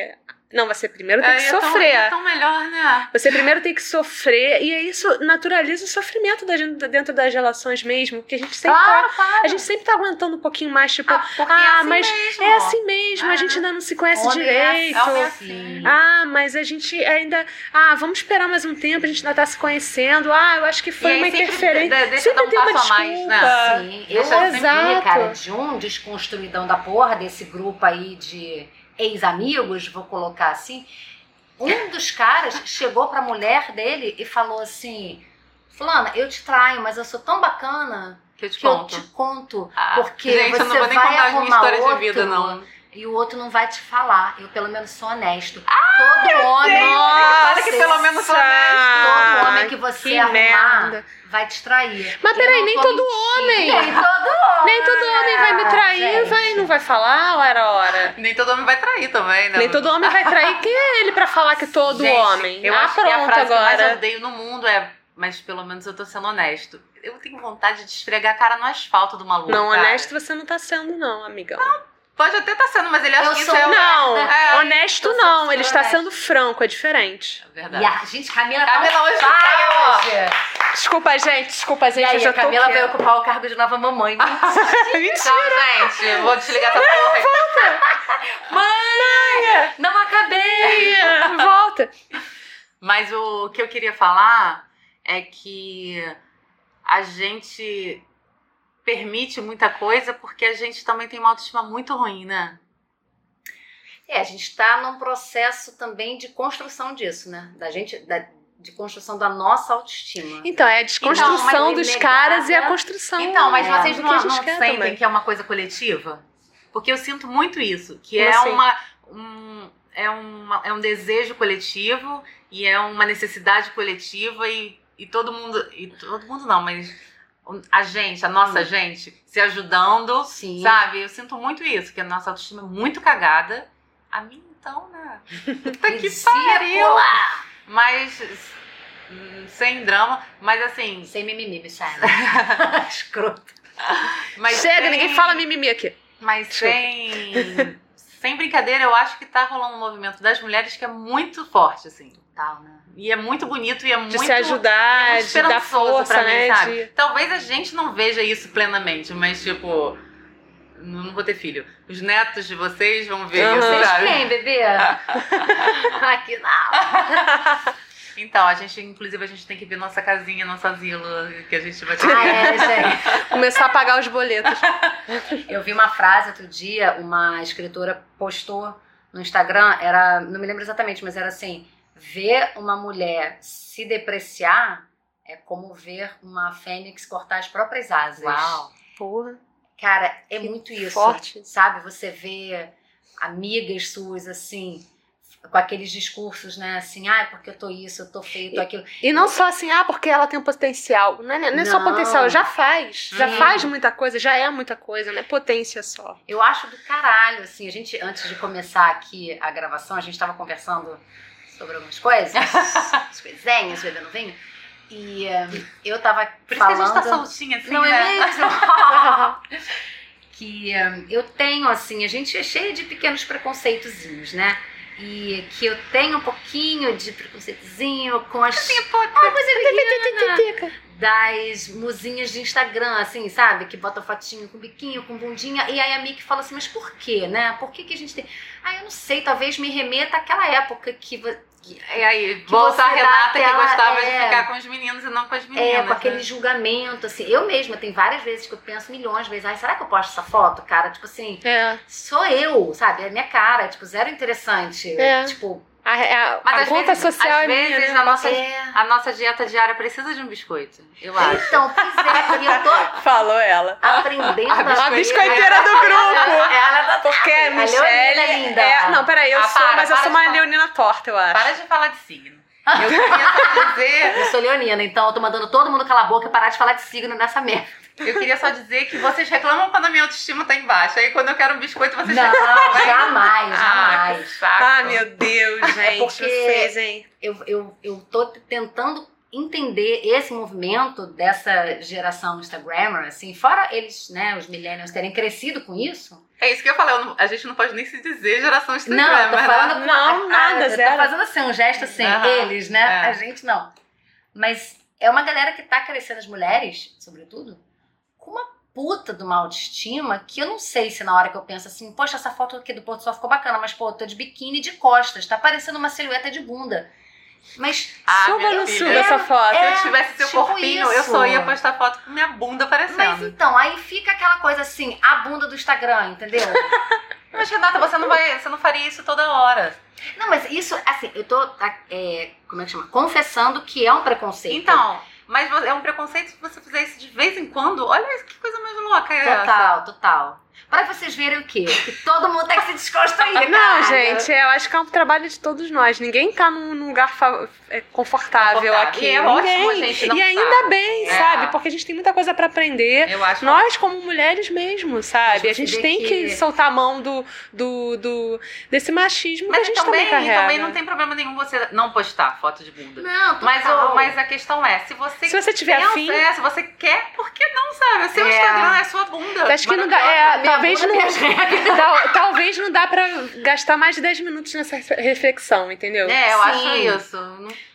Não, você primeiro tem É, que e é tão- sofrer. é tão melhor, né? Você primeiro tem que sofrer, e aí isso naturaliza o sofrimento da gente dentro das relações mesmo, porque a gente sempre Claro, tá. A gente sempre tá aguentando um pouquinho mais, tipo, Ah, porque ah, é assim mas mesmo. é assim mesmo, a Ah. gente ainda não se conhece homem é direito. Homem é assim. Ah, mas a gente ainda. Ah, vamos esperar mais um tempo, a gente ainda tá se conhecendo. Ah, eu acho que foi E uma sempre interferência. de- deixa sempre dar um tem uma passo a mais, desculpa. né? Sim, eu Deixa sempre cara, de um desconstruidão da porra, desse grupo aí de ex-amigos, vou colocar assim. Um dos caras chegou pra mulher dele e falou assim: Fulana, eu te traio, mas eu sou tão bacana Que eu te que eu conto. te conto. Ah, porque gente, eu você não vou nem vai contar as minhas arrumar histórias outro, de vida, não. E o outro não vai te falar. Eu, pelo menos, sou honesto. Todo homem. Olha que pelo menos sou honesto. Todo homem que você que arrumar merda. vai te trair. Mas Eu peraí, não nem todo mentindo. homem. Nem todo homem. Nem todo homem vai me trair, gente. vai, não vai falar, ora, ora. Nem todo homem vai trair também, né? Nem todo homem vai trair. Quem é ele pra falar que todo Gente, homem? Eu ah, acho pronto que a frase que eu mais agora. odeio no mundo é mas pelo menos eu tô sendo honesto. Eu tenho vontade de esfregar a cara no asfalto do maluco. Não, cara. honesto você não tá sendo, não, amigão. Pode até estar sendo, mas ele acha Eu que isso é Não, É, honesto eu sou não, ele está sendo franco, é diferente. é verdade. E a gente, Camila, Camila tá hoje tá, hoje. Desculpa, gente, desculpa, E gente, eu aí, já a Camila veio ocupar o cargo de nova mamãe. Mentira. Tchau, gente. Eu Vou desligar essa porra aqui. Não acabei! Volta. Mas o que eu queria falar é que a gente permite muita coisa porque a gente também tem uma autoestima muito ruim, né? É, a gente está num processo também de construção disso, né? Da gente, da, de construção da nossa autoestima. Então, é a desconstrução Então, dos mas caras e a construção. Então, mas é, vocês do não, não quer sentem também. que é uma coisa coletiva? Porque eu sinto muito isso, que é assim? uma, um, é, uma, é um desejo coletivo e é uma necessidade coletiva e, e todo mundo, e todo mundo não, mas a gente, a nossa Hum. gente, se ajudando, Sim. sabe? Eu sinto muito isso, que a nossa autoestima é muito cagada. A minha então, né? Puta que pariu! Mas hum, sem drama, mas assim, Sem mimimi, Michelle. Escroto. mas Chega, sem- ninguém fala mimimi aqui. Mas Desculpa. sem, sem brincadeira, eu acho que tá rolando um movimento das mulheres que é muito forte, assim. Tal, né? E é muito bonito e é De muito. se ajudar, é muito de dar força, pra mim, né? sabe? de- Talvez a gente não veja isso plenamente, mas tipo. Não não vou ter filho. Os netos de vocês vão ver Aham. isso, Vocês sabe? quem, bebê? Aqui não. Então, a gente, inclusive, a gente tem que ver nossa casinha, nosso asilo, que a gente vai ter. Ah, é, gente. Começar a pagar os boletos. Eu vi uma frase outro dia, uma escritora postou no Instagram, era, não me lembro exatamente, mas era assim: ver uma mulher se depreciar é como ver uma fênix cortar as próprias asas. Uau! Porra. Cara, é Que muito isso. forte. Sabe? Você vê amigas suas assim, com aqueles discursos, né? Assim, ah, porque eu tô isso, eu tô feio, eu tô aquilo. E não só assim, ah, porque ela tem um potencial. Não é, não é só Não. potencial, já faz. Já faz muita coisa, já é muita coisa, não é potência só. Eu acho do caralho, assim, a gente, antes de começar aqui a gravação, a gente tava conversando sobre algumas coisas, as coisinhas, bebendo vinho, e eh, eu tava Por isso que a falando... gente tá soltinha, assim, Não né? é mesmo? que eh, eu tenho, assim, a gente é cheia de pequenos preconceitozinhos, né? E que eu tenho um pouquinho de preconceitozinho com as... Uma coisa pequena das musinhas de Instagram, assim, sabe? Que bota fotinho com biquinho, com bundinha. E aí a Mick fala assim, mas por quê, né? Por que, que a gente tem... Ah, eu não sei, talvez me remeta àquela época que... que- E aí, volta a Renata que aquela- gostava de é. ficar com os meninos e não com as meninas. É, com aquele né? julgamento, assim. Eu mesma, tem várias vezes que eu penso milhões de vezes, ai, será que eu posto essa foto, cara? Tipo assim, É. sou eu, sabe? É a minha cara, tipo, zero interessante. É. Tipo, A, a- Mas a conta vezes- social às é minha, vezes né? a nossa, é. a nossa dieta diária precisa de um biscoito, eu acho. Então, pois é, eu tô Falou ela. aprendendo A a biscoiteira do grupo. Ela tá Porque a Michelle. linda. É, não, peraí, eu Ah, sou, para, mas eu para sou de uma falar. leonina torta, eu acho. Para de falar de signo. Eu queria só dizer, Eu sou leonina, então eu tô mandando todo mundo calar a boca e parar de falar de signo nessa merda. Eu queria só dizer que vocês reclamam quando a minha autoestima tá embaixo. Aí quando eu quero um biscoito, vocês Não, reclamam. jamais, Ah, jamais. saco. Ah, meu Deus, gente, porque- vocês, hein? eu, eu, eu tô tentando entender esse movimento dessa geração Instagrammer, assim, fora eles, né, os millennials terem crescido com isso. É isso que eu falei, eu não- a gente não pode nem se dizer geração Instagram, não, tô falando com Não, nada, zero. tô fazendo assim, um gesto assim, Aham, eles, né, é. a gente não. Mas é uma galera que tá crescendo, as mulheres, sobretudo, puta de uma autoestima que eu não sei se na hora que eu penso assim, poxa, essa foto aqui do Porto Sol ficou bacana, mas pô, eu tô de biquíni de costas, tá parecendo uma silhueta de bunda. Mas Ah, suba ou não suba essa foto? Se É, eu tivesse seu tipo corpinho, eu isso. só ia postar foto com minha bunda aparecendo. Mas então, aí fica aquela coisa assim, a bunda do Instagram, entendeu? Mas, Renata, você não, vai, você não faria isso toda hora. Não, mas isso, assim, eu tô, tá, é, como é que chama? Confessando que é um preconceito. Então, mas é um preconceito se você fizer isso de vez em quando. Olha que coisa mais louca é essa. Total, total. Pra vocês verem o quê? Que todo mundo tem que se desconstruir, Não, cara. gente, eu acho que é um trabalho de todos nós. Ninguém tá num lugar é, confortável, Confortável. aqui. E é Ninguém. ótimo gente e ainda sabe. bem, É. sabe? Porque a gente tem muita coisa pra aprender. Eu acho Nós, como mulheres mesmo, sabe? A gente tem que... que- soltar a mão do, do, do- desse machismo Mas que a gente também, também, carrega. também não tem problema nenhum você não postar foto de bunda. Não, total. Mas, o- mas a questão é, se você Se você tiver pensa, afim... é, se você quer, por que não, sabe? O seu É. Instagram é a sua bunda. Acho que não. É, talvez não. tal- talvez não dá pra gastar mais de 10 minutos nessa reflexão, entendeu? É, eu Sim. acho isso.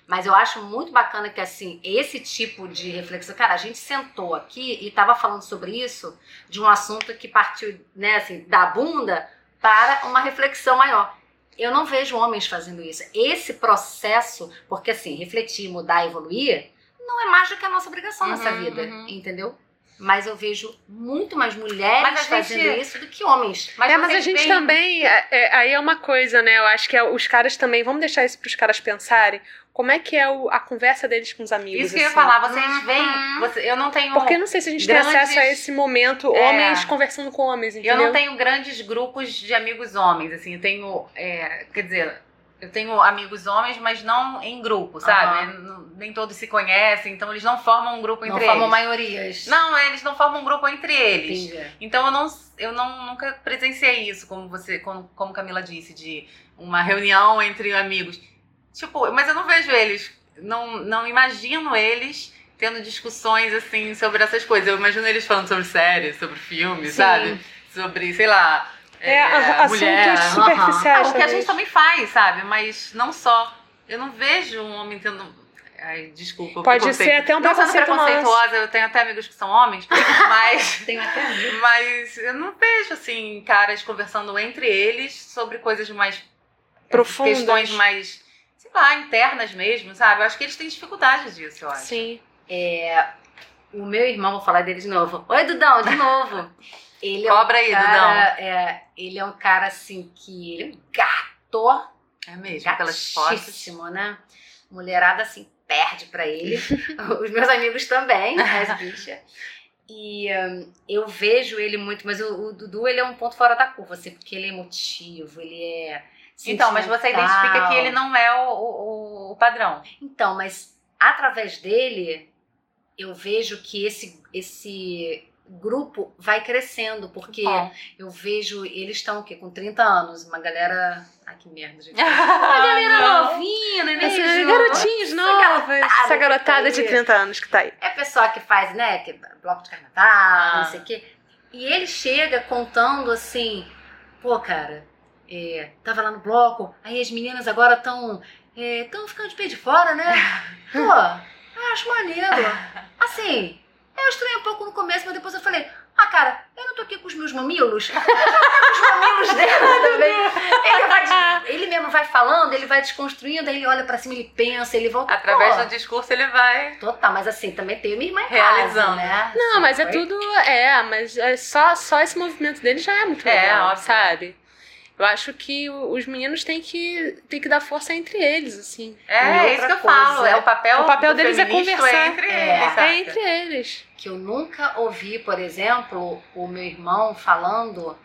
Mas eu acho muito bacana que, assim, esse tipo de reflexão. Cara, a gente sentou aqui e tava falando sobre isso, de um assunto que partiu, né, assim, da bunda para uma reflexão maior. Eu não vejo homens fazendo isso. Esse processo, porque, assim, refletir, mudar, evoluir, não é mais do que a nossa obrigação nessa Uhum, vida, uhum. entendeu? Mas eu vejo muito mais mulheres Mas fazendo gente- isso do que homens. é, mas a gente veem- também. é- é- aí é uma coisa, né? Eu acho que é- os caras também. Vamos deixar isso pros caras pensarem. Como é que é o- a conversa deles com os amigos? Isso que eu ia assim. falar, vocês Uhum. veem. você- eu não tenho. Porque eu não sei se a gente tem Grandes- acesso a esse momento, É. homens conversando com homens, Eu entendeu? não tenho grandes grupos de amigos homens, assim, eu tenho, é, quer dizer, eu tenho amigos homens, mas não em grupo, sabe? N- Nem todos se conhecem, então eles não formam um grupo Não entre formam eles. maiorias. Não, eles não formam um grupo entre eles. Entendi. Então eu não, eu não nunca presenciei isso, como você, como, como Camila disse, de uma reunião entre amigos. Tipo, mas eu não vejo eles, não, não imagino eles tendo discussões assim sobre essas coisas. Eu imagino eles falando sobre séries, sobre filmes, sabe? Sobre, sei lá, É, é, mulher. assuntos Aham. superficiais. Ah, o que a gente também faz, sabe? Mas não só. Eu não vejo um homem tendo. Ai, desculpa. Pode ser até um Não sendo preconceito nosso. preconceituosa, eu tenho até amigos que são homens, mas. Tenho até amigo. Mas eu não vejo, assim, caras conversando entre eles sobre coisas mais. Profundas. Questões mais, sei lá, internas mesmo, sabe? Eu acho que eles têm dificuldade disso, eu acho. Sim. O meu irmão, vou falar dele de novo. Oi, Dudão, de novo. Ele é um Cobra aí, cara, é, ele é um cara assim que ele é um gato, É mesmo, aquelas fotos. né? Mulherada assim perde pra ele. Os meus amigos também, as bichas. E hum, eu vejo ele muito, mas o, o Dudu ele é um ponto fora da curva, assim, porque ele é emotivo, ele é Então, mas você identifica que ele não é o, o, o padrão. Então, mas através dele, eu vejo que esse, esse grupo vai crescendo, porque Bom. eu vejo, eles estão o quê? Com 30 anos, uma galera. Ai, que merda, gente. Uma Uma galera novinha, não é Esses garotinhos Essa novos. garotada Essa que garotada tá de aí. 30 anos que tá aí. É pessoal que faz, né? Que, bloco de carnaval, Ah. não sei o quê. E ele chega contando assim, pô, cara, é, tava lá no bloco, aí as meninas agora estão estão ficando de pé de fora, né? Pô, acho maneiro. Assim, eu estranhei um pouco no começo, mas depois eu falei, ah, cara, eu não tô aqui com os meus mamilos. Eu tô com os mamilos dela também. Ele, vai, ele mesmo vai falando, ele vai desconstruindo, aí ele olha pra cima, ele pensa, ele volta. Através pô, do discurso ele vai. Total, mas assim, também tem minha irmã em casa, Realizando. né? Não, mas é Foi? tudo. É, mas é só, só esse movimento dele já é muito É, legal, óbvio. sabe? Eu acho que os meninos têm que, têm que dar força entre eles, assim. É, é isso que eu coisa, falo. É o papel, o papel deles é feminista conversar. entre É. eles. saca? É entre eles. que eu nunca ouvi, por exemplo, o meu irmão falando,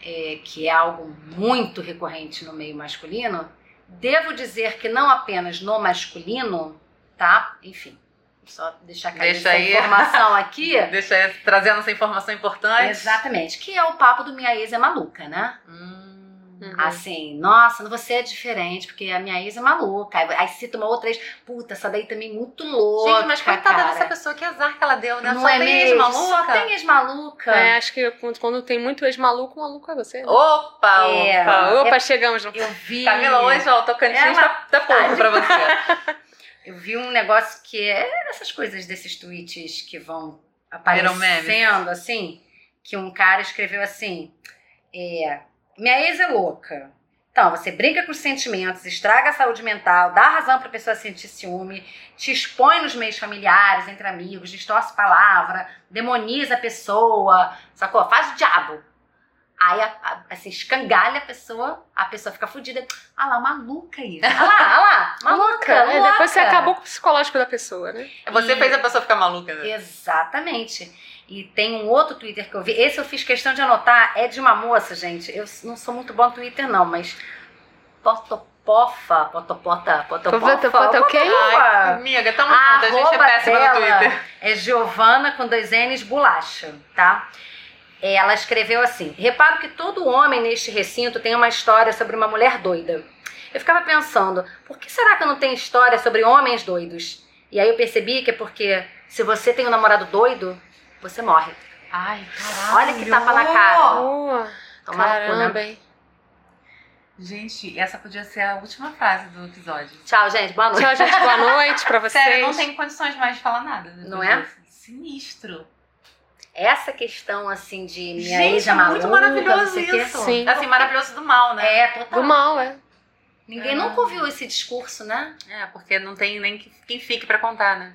é, que é algo muito recorrente no meio masculino. Devo dizer que não apenas no masculino, tá? Enfim, só deixar cair Deixa essa aí. informação aqui. Deixa eu trazendo essa informação importante. Exatamente, que é o papo do minha ex é maluca, né? Hum. Uhum. Assim, nossa, você é diferente, porque a minha ex é maluca. Aí, cita uma outra ex, puta, essa daí também muito louca. Gente, mas coitada cara. dessa pessoa, que azar que ela deu, né? Não Só é tem mesmo? ex-maluca. Só tem ex-maluca. É, acho que quando, quando tem muito ex-maluco, maluco é você. né? Opa, É. opa. Opa, chegamos no. Eu vi. Camila, hoje, ó, o Tocantins Ela tá, tá pouco pra você. Eu vi um negócio que é essas coisas desses tweets que vão aparecendo, assim, que um cara escreveu assim: é, Minha ex é louca. Então, você brinca com os sentimentos, estraga a saúde mental, dá razão pra pessoa sentir ciúme, te expõe nos meios familiares, entre amigos, distorce palavra, demoniza a pessoa, sacou? Faz o diabo. Aí, a- a- assim, escangalha a pessoa, a pessoa fica fudida. Ah lá, maluca aí. Ah lá, ah lá, maluca, É, depois você acabou com o psicológico da pessoa, né? Você E- fez a pessoa ficar maluca, né? Exatamente. E tem um outro Twitter que eu vi. Esse eu fiz questão de anotar. É de uma moça, gente. Eu não sou muito bom no Twitter, não, mas. Potopofa, potopota, potopofa. Potopota, potopofa. Ai, amiga, tamo A junto, a gente é péssima no Twitter. É Giovana com dois N's bolacha, tá? Ela escreveu assim: Reparo que todo homem neste recinto tem uma história sobre uma mulher doida. Eu ficava pensando, por que será que eu não tenho história sobre homens doidos? E aí eu percebi que é porque se você tem um namorado doido, você morre. Ai, caralho. Olha que tapa na cara. Toma cu, né? Caramba? Gente, essa podia ser a última frase do episódio. Tchau, gente. Boa noite. Tchau, gente. Boa noite pra vocês. Sério, eu não tenho condições mais de falar nada. Não é? Sinistro. Essa questão, assim, de minha Gente, ex é é muito maluca, maravilhoso isso. Sim. Assim, maravilhoso do mal, né? É, total. Do mal, é. Ninguém É. nunca ouviu esse discurso, né? É, porque não tem nem que- quem fique pra contar, né?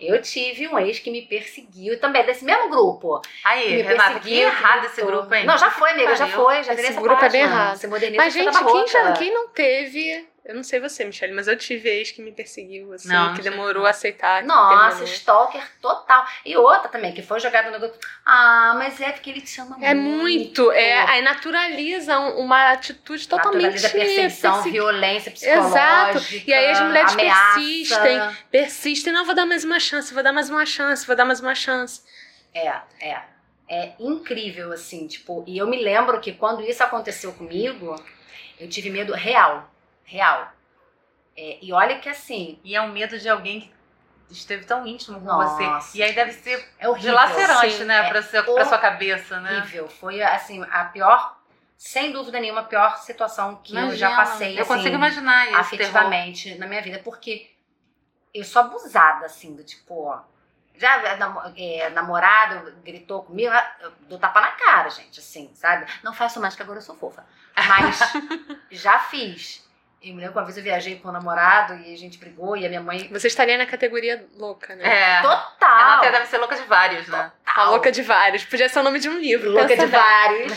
Eu tive um ex que me perseguiu, também desse mesmo grupo. Aí, me Renata, que errado esse grupo, hein? Não, já foi, amiga, já foi. Já Esse grupo é bem página. errado. Mas, gente, tá quem, já, quem não teve. Eu não sei você, Michelle, mas eu tive ex que me perseguiu, assim, Não, que não demorou sei. a aceitar. Nossa, terminou. stalker total. E outra também, que foi jogada no grupo. Ah, mas é porque ele te ama É muito, é, aí naturaliza um- uma atitude totalmente Naturaliza perseguição, persegui- violência Exato. psicológica. E aí as mulheres ameaça. persistem. persistem, não, vou dar mais uma chance, vou dar mais uma chance, vou dar mais uma chance. É, é. É incrível, assim, tipo, e eu me lembro que quando isso aconteceu comigo, eu tive medo real. Real. É, e olha que assim, E é um medo de alguém que esteve tão íntimo com Nossa. você. E aí deve ser é horrível. dilacerante, sim. né? É pra, sua, pra sua cabeça, né? horrível. Foi, assim, a pior, sem dúvida nenhuma, a pior situação que eu já Imagina. passei, Eu assim, consigo imaginar isso. afetivamente na minha vida, porque eu sou abusada, assim, do tipo, ó, já é, namo- é, namorado gritou comigo, eu dou tapa na cara, gente, assim, sabe? Não faço mais, que agora eu sou fofa. Mas já fiz. Eu me lembro que uma vez eu viajei com o namorado e a gente brigou e a minha mãe. Você estaria na categoria louca, né? É. A Total! Renata deve ser louca de vários, né? A louca de vários. Podia ser o nome de um livro. Louca pensa de bem. vários.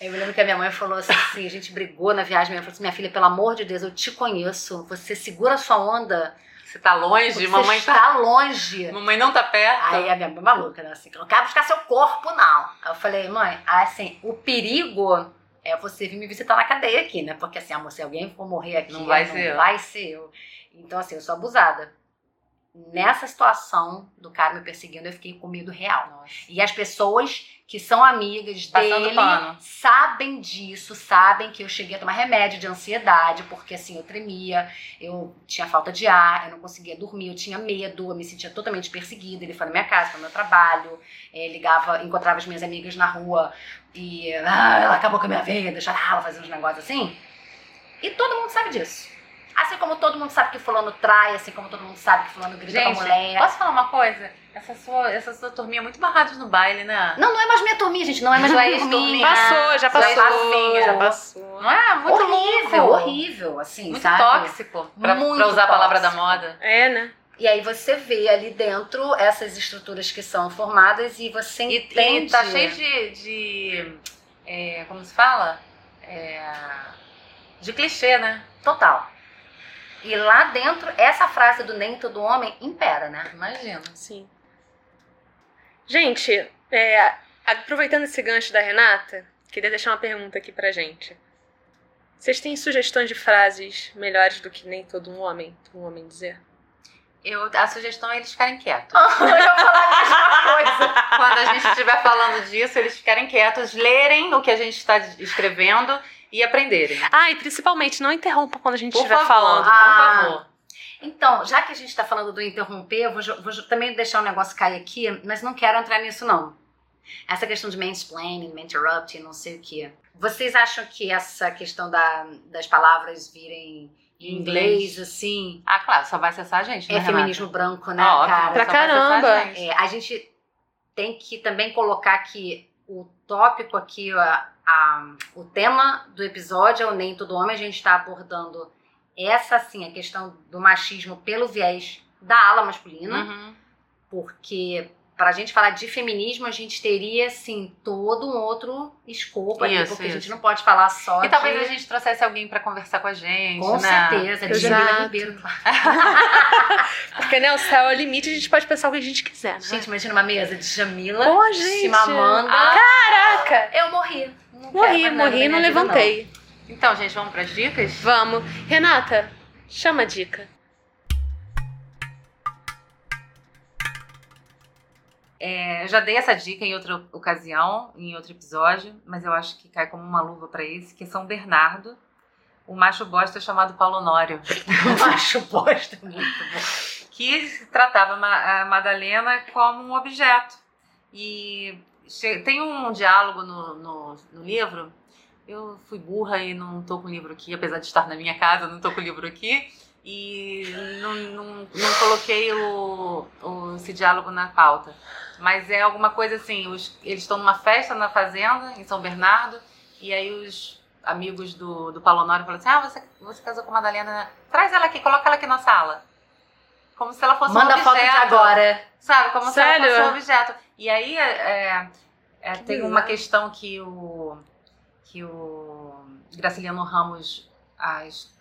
Eu me lembro que a minha mãe falou assim, a gente brigou na viagem, minha mãe falou assim, minha filha, pelo amor de Deus, eu te conheço, você segura a sua onda, Você tá longe, porque mamãe você tá. está longe. Mamãe não tá perto. Aí a minha mãe maluca, né? Assim, não quero buscar seu corpo, não. Aí eu falei, mãe, assim, o perigo é você vir me visitar na cadeia aqui, né? Porque assim, amor, se alguém for morrer aqui, Não vai ser eu. vai ser eu. Então, assim, eu sou abusada. Nessa situação do cara me perseguindo, eu fiquei com medo real. Nossa. E as pessoas que são amigas Passando dele pano. sabem disso, sabem que eu cheguei a tomar remédio de ansiedade, porque assim, eu tremia, eu tinha falta de ar, eu não conseguia dormir, eu tinha medo, eu me sentia totalmente perseguida. Ele foi na minha casa, foi no meu trabalho, eh, ligava, encontrava as minhas amigas na rua e ah, ela acabou com a minha vida, chorava, fazia uns negócios assim. E todo mundo sabe disso. Assim como todo mundo sabe que fulano trai, assim como todo mundo sabe que fulano grita Gente, com a mulher. posso falar uma coisa? Essa sua, essa sua turminha é muito barrados no baile, né? Não, não é mais minha turminha, gente, não é mais minha turminha. Passou, já Já passou. Já passou. Não é? Muito horrível, louco. horrível, assim, Muito sabe? tóxico. Pra, Muito pra usar a palavra da tóxico. moda. É, né? E aí você vê ali dentro essas estruturas que são formadas e você E, entende. e tá cheio de. de é, como se fala? É, de clichê, né? Total. E lá dentro, essa frase do nem todo homem impera, né? Imagina. Sim. Gente, é, aproveitando esse gancho da Renata, queria deixar uma pergunta aqui pra gente. Vocês têm sugestões de frases melhores do que nem todo um homem, um homem dizer? Eu, a sugestão é eles ficarem quietos. Eu ia falar a mesma coisa. Quando a gente estiver falando disso, eles ficarem quietos, lerem o que a gente está escrevendo e aprenderem. Ah, e principalmente, não interrompa quando a gente estiver falando. por Ah. favor. Então, já que a gente tá falando do interromper, eu vou, vou também deixar um negócio cair aqui, mas não quero entrar nisso, não. Essa questão de mansplaining, interrupt, não sei o quê. Vocês acham que essa questão da- das palavras virem em inglês, Inglês. assim, Ah, claro, só vai acessar a gente, né, é feminismo branco, né, Óbvio, cara? Pra só caramba. a gente. É, a gente tem que também colocar que o tópico aqui, a- a- o tema do episódio é o Nem Todo Homem. A gente está abordando essa, assim, a questão do machismo pelo viés da ala masculina. Uhum. Porque para a gente falar de feminismo, a gente teria, assim, todo um outro escopo aqui. Isso, Porque a gente isso. não pode falar só E talvez de... a gente trouxesse alguém pra conversar com a gente, Com né? certeza, de. Jamila Ribeiro. Porque, né, o céu é o limite, a gente pode pensar o que a gente quiser, né? Gente, imagina uma mesa de Jamila, Pô, gente. Chimamanda. Ah, Caraca! Eu morri. Não Morri, morri e não levantei. Então, gente, vamos pras dicas? Vamos. Renata, chama a dica. É, já dei essa dica em outra ocasião, em outro episódio, mas eu acho que cai como uma luva pra esse, que é São Bernardo, o macho bosta chamado Paulo Honório, Macho bosta, muito bom. que tratava a Madalena como um objeto. E tem um diálogo no, no, no livro. Eu fui burra e não tô com o livro aqui, apesar de estar na minha casa, não tô com o livro aqui. E não, não, não coloquei o, o- esse diálogo na pauta. Mas é alguma coisa assim, os- eles estão numa festa na fazenda, em São Bernardo, e aí os amigos do, do Paulo Honório falam assim, ah, você, você casou com a Madalena, traz ela aqui, coloca ela aqui na sala. como se ela fosse Manda um foto objeto. de agora. Sabe? Como se ela Sério? fosse um objeto. E aí é, é, tem bizarro. uma questão que o, que o Graciliano Ramos as-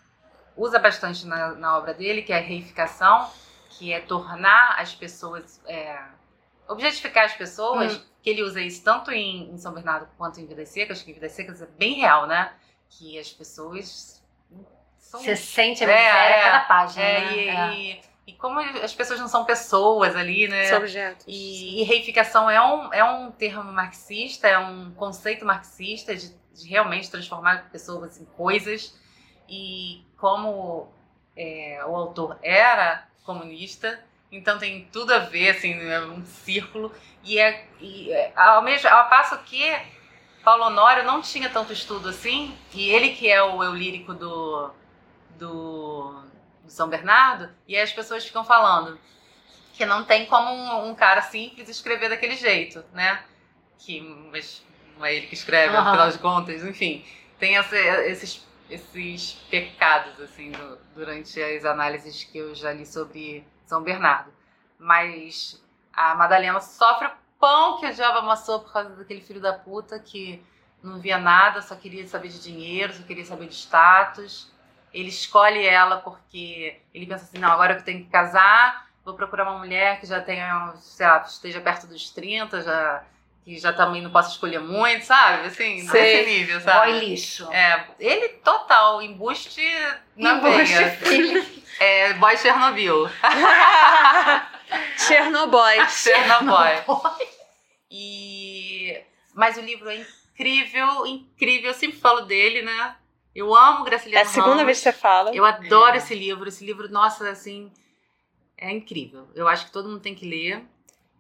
usa bastante na, na obra dele, que é a reificação, que é tornar as pessoas. é, objetificar as pessoas, Hum. que ele usa isso tanto em, em São Bernardo quanto em Vidas Secas, que em Vidas Secas é bem real, né? Que as pessoas são Você sente a É, miséria é, cada página. é, né? e, É. e- e como as pessoas não são pessoas ali, né? São objetos. E, e reificação é um, é um termo marxista, é um conceito marxista de, de realmente transformar pessoas em coisas. E como é, o autor era comunista, então tem tudo a ver, assim, é um círculo. E, é, e é, ao, mesmo, ao passo que Paulo Honório não tinha tanto estudo assim, e ele que é o eu lírico do, do, do São Bernardo, e as pessoas ficam falando que não tem como um, um cara simples escrever daquele jeito, né? Que, mas não é ele que escreve, Aham. afinal de contas, enfim. Tem essa- esses, esses pecados, assim, do- durante as análises que eu já li sobre São Bernardo. Mas a Madalena sofre o pão que o diabo amassou por causa daquele filho da puta que não via nada, só queria saber de dinheiro, só queria saber de status. Ele escolhe ela porque ele pensa assim, não, agora eu tenho que casar, vou procurar uma mulher que já tenha, sei lá, esteja perto dos 30, já, que já também não possa escolher muito, sabe? Assim, nesse nível, sabe? Boy lixo. É, ele total, embuste na Embuste, veia. É, boy Chernobyl. Chernobyl. Chernobyl. E... Mas o livro é incrível, incrível. Eu sempre falo dele, né? Eu amo É Graciliano a segunda Ramos. vez que você fala. Eu adoro É. esse livro. Esse livro, nossa, assim, é incrível. Eu acho que todo mundo tem que ler.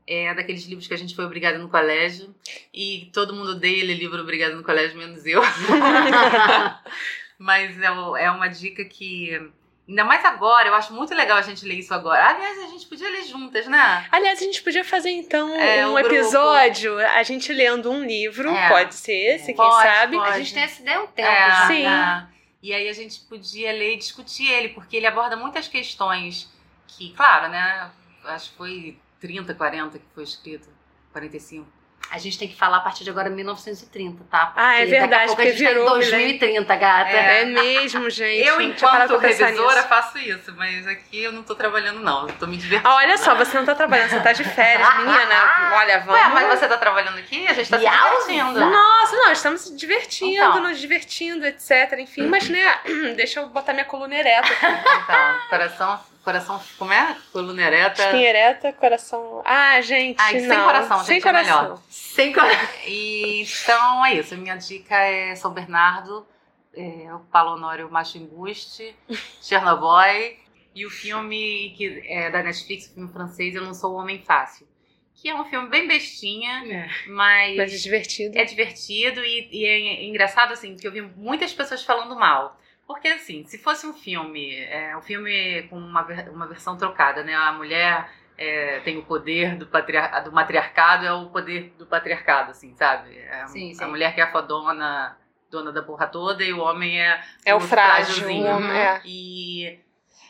É daqueles livros que a gente foi obrigado no colégio. E todo mundo odeia ler livro obrigado no colégio, menos eu. Mas é, é uma dica que. Ainda mais agora, eu acho muito legal a gente ler isso agora. Aliás, a gente podia ler juntas, né? Aliás, a gente podia fazer então É, um um episódio, a gente lendo um livro, É. pode ser esse, quem Pode, sabe. pode. A gente tem essa ideia há um tempo É, já. Sim. é. E aí a gente podia ler e discutir ele, porque ele aborda muitas questões que, claro, né? Acho que foi 30, 40 que foi escrito. 45. A gente tem que falar a partir de agora 1930, tá? Ah, é Porque daqui a verdade, pouco a porque gente tá em virou, 2030, gata. É. É mesmo, gente. eu, enquanto revisora, nisso. faço isso, mas aqui eu não tô trabalhando, não. Eu tô me divertindo. Ah, olha só, você não tá trabalhando, você tá de férias, menina. Olha, vamos. Ué, mas você tá trabalhando aqui? A gente tá se divertindo. Nossa, não, estamos se divertindo, Então. nos divertindo, etc. Enfim, mas né, deixa eu botar minha coluna ereta aqui. Então, coração, coração, como é? Coluna ereta. Espinha ereta, coração. Ah, gente. Ai, sem coração, Sem gente, é coração. melhor. Sem coração. Então é isso. A minha dica é São Bernardo, é, o Macho Embuste, Chernobyl e o filme que é da Netflix, o filme francês Eu Não Sou o Homem Fácil. Que é um filme bem bestinha, É, mas, mas é divertido. é divertido e, e é engraçado, assim, que eu vi muitas pessoas falando mal. Porque, assim, se fosse um filme, é, um filme com uma, uma versão trocada, né? A mulher é, tem o poder do, patriar do matriarcado, é o poder do patriarcado, assim, sabe? É, Sim, A sim. mulher que é a fodona, dona da porra toda, e o homem é, É o frágil. homem- é. E,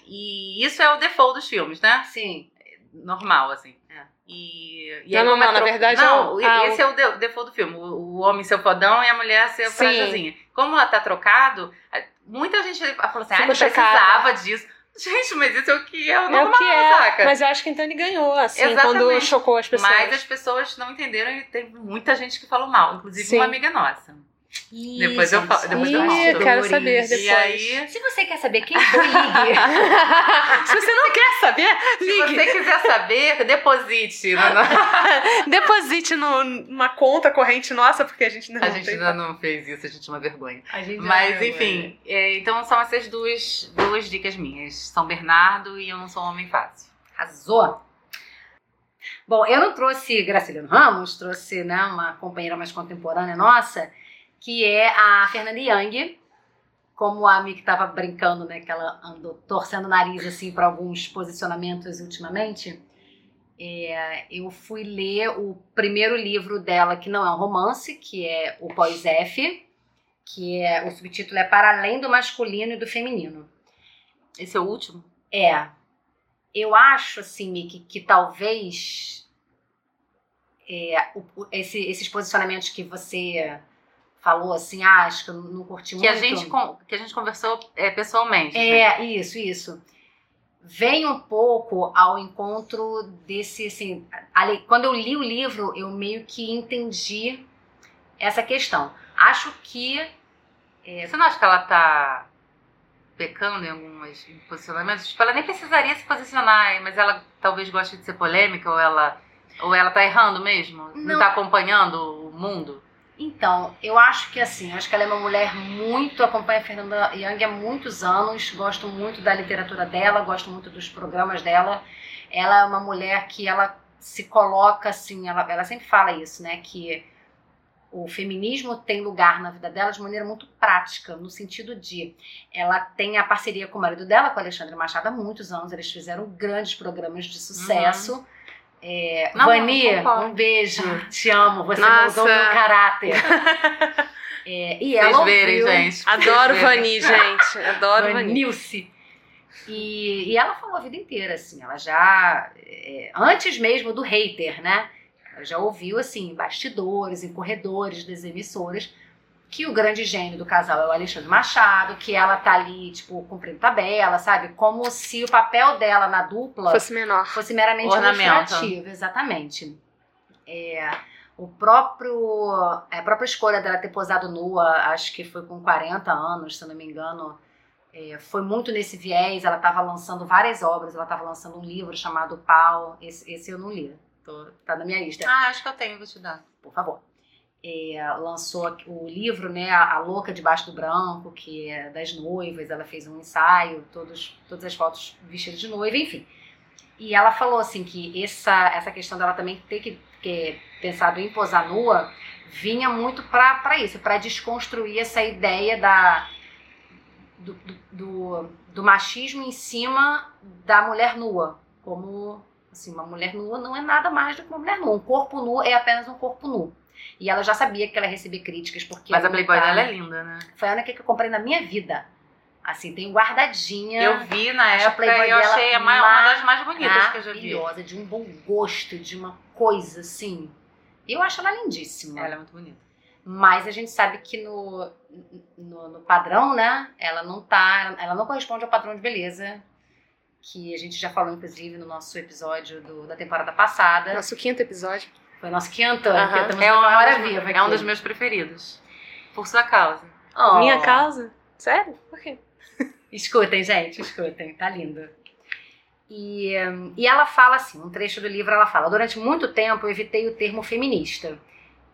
e isso é o default dos filmes, né? Sim. normal, assim. E, e Não, aí, não, é não, na verdade Não, é o- ah, esse é o de- default do filme. O, o homem ser o fodão e a mulher ser Sim. frágilzinha. Como ela tá trocado, a- muita gente falou assim, ah, não precisava disso. Gente, mas isso é o que é o É normal, o que é. saca? Mas eu acho que então ele ganhou, assim, Exatamente. quando chocou as pessoas. Mas as pessoas não entenderam e tem muita gente que falou mal. Inclusive Sim. uma amiga nossa. Ih, Depois eu falo- depois eu quero saber E depois. aí, Se você quer saber quem foi, ligue. Se você não quer saber, se ligue. você quiser saber, deposite. no- Deposite no- numa conta corrente nossa, porque a gente não A gente ainda não fez isso, a gente é uma vergonha. A gente Mas, enfim, é, então são essas duas, duas dicas minhas. São Bernardo e Eu Não Sou um Homem Fácil. Arrasou. Bom, eu não trouxe Graciliano Ramos, trouxe né, uma companheira mais contemporânea nossa, que é a Fernanda Young, como a Mi que estava brincando, né, que ela andou torcendo o nariz assim para alguns posicionamentos ultimamente. é, eu fui ler o primeiro livro dela, que não é um romance, que é o Pós-F, que é o subtítulo é Para Além do Masculino e do Feminino. Esse é o último? É. eu acho, assim, Miki, que talvez é, o- esse- esses posicionamentos que você falou, assim, ah, acho que eu não curti Que muito. a gente, que a gente conversou é, pessoalmente. né? É, isso, isso. Vem um pouco ao encontro desse, assim, quando eu li o livro, eu meio que entendi essa questão. Acho que Você não acha que ela tá pecando em alguns posicionamentos? Tipo, ela nem precisaria se posicionar, mas ela talvez goste de ser polêmica, ou ela, ou ela tá errando mesmo? Não, Não. tá acompanhando o mundo? Então, eu acho que assim, acho que ela é uma mulher muito, acompanha a Fernanda Young há muitos anos, gosto muito da literatura dela, gosto muito dos programas dela. Ela é uma mulher que ela se coloca assim, ela, ela sempre fala isso, né, que o feminismo tem lugar na vida dela de maneira muito prática, no sentido de ela tem a parceria com o marido dela, com o Alexandre Machado, há muitos anos, eles fizeram grandes programas de sucesso. É, Não, Vani, não um beijo, te amo, você Nossa. mudou meu caráter. É, e ela Vocês verem, ouviu- gente. Adoro vocês. Vani, gente. Adoro Vani. Vanilce. E, e ela falou a vida inteira, assim, ela já, é, antes mesmo do hater, né? Ela já ouviu, assim, em bastidores, em corredores das emissoras, que o grande gênio do casal é o Alexandre Machado, que ela tá ali, tipo, cumprindo tabela, sabe? Como se o papel dela na dupla Fosse menor. fosse meramente Ornamento. exatamente. É, o próprio, a própria escolha dela ter posado nua, acho que foi com 40 anos, se eu não me engano, é, foi muito nesse viés. Ela estava lançando várias obras, ela estava lançando um livro chamado Pau. Esse, esse eu não li, tô, tá na minha lista Ah, acho que eu tenho, vou te dar. por favor. É, lançou o livro, né, a, Louca Debaixo do Branco, que é das noivas, ela fez um ensaio, todos, todas as fotos vestidas de noiva, enfim. E ela falou assim que essa, essa questão dela também ter que, que pensado em posar nua vinha muito para isso, para desconstruir essa ideia da, do, do, do machismo em cima da mulher nua, como assim, uma mulher nua não é nada mais do que uma mulher nua. Um corpo nu é apenas um corpo nu. E ela já sabia que ela ia receber críticas, porque. Mas a Playboy dela é linda, né? Foi a única que eu comprei na minha vida. Assim, tem guardadinha. Eu vi na Acho a época Playboy e eu achei a mai- uma das mais bonitas que eu já vi. maravilhosa, de um bom gosto, de uma coisa assim. Eu acho ela lindíssima. Ela é muito bonita. Mas a gente sabe que no, no, no padrão, né? Ela não tá. Ela não corresponde ao padrão de beleza. Que a gente já falou, inclusive, no nosso episódio do- da temporada passada. Nosso quinto episódio. Foi o nosso quinto, estamos É uma um, é um dos- viva é um dos meus preferidos. Por sua causa. Oh. Minha causa? Sério? Por quê? Escutem, gente, escutem, tá lindo. E, e ela fala assim, um trecho do livro ela fala: Durante muito tempo eu evitei o termo feminista.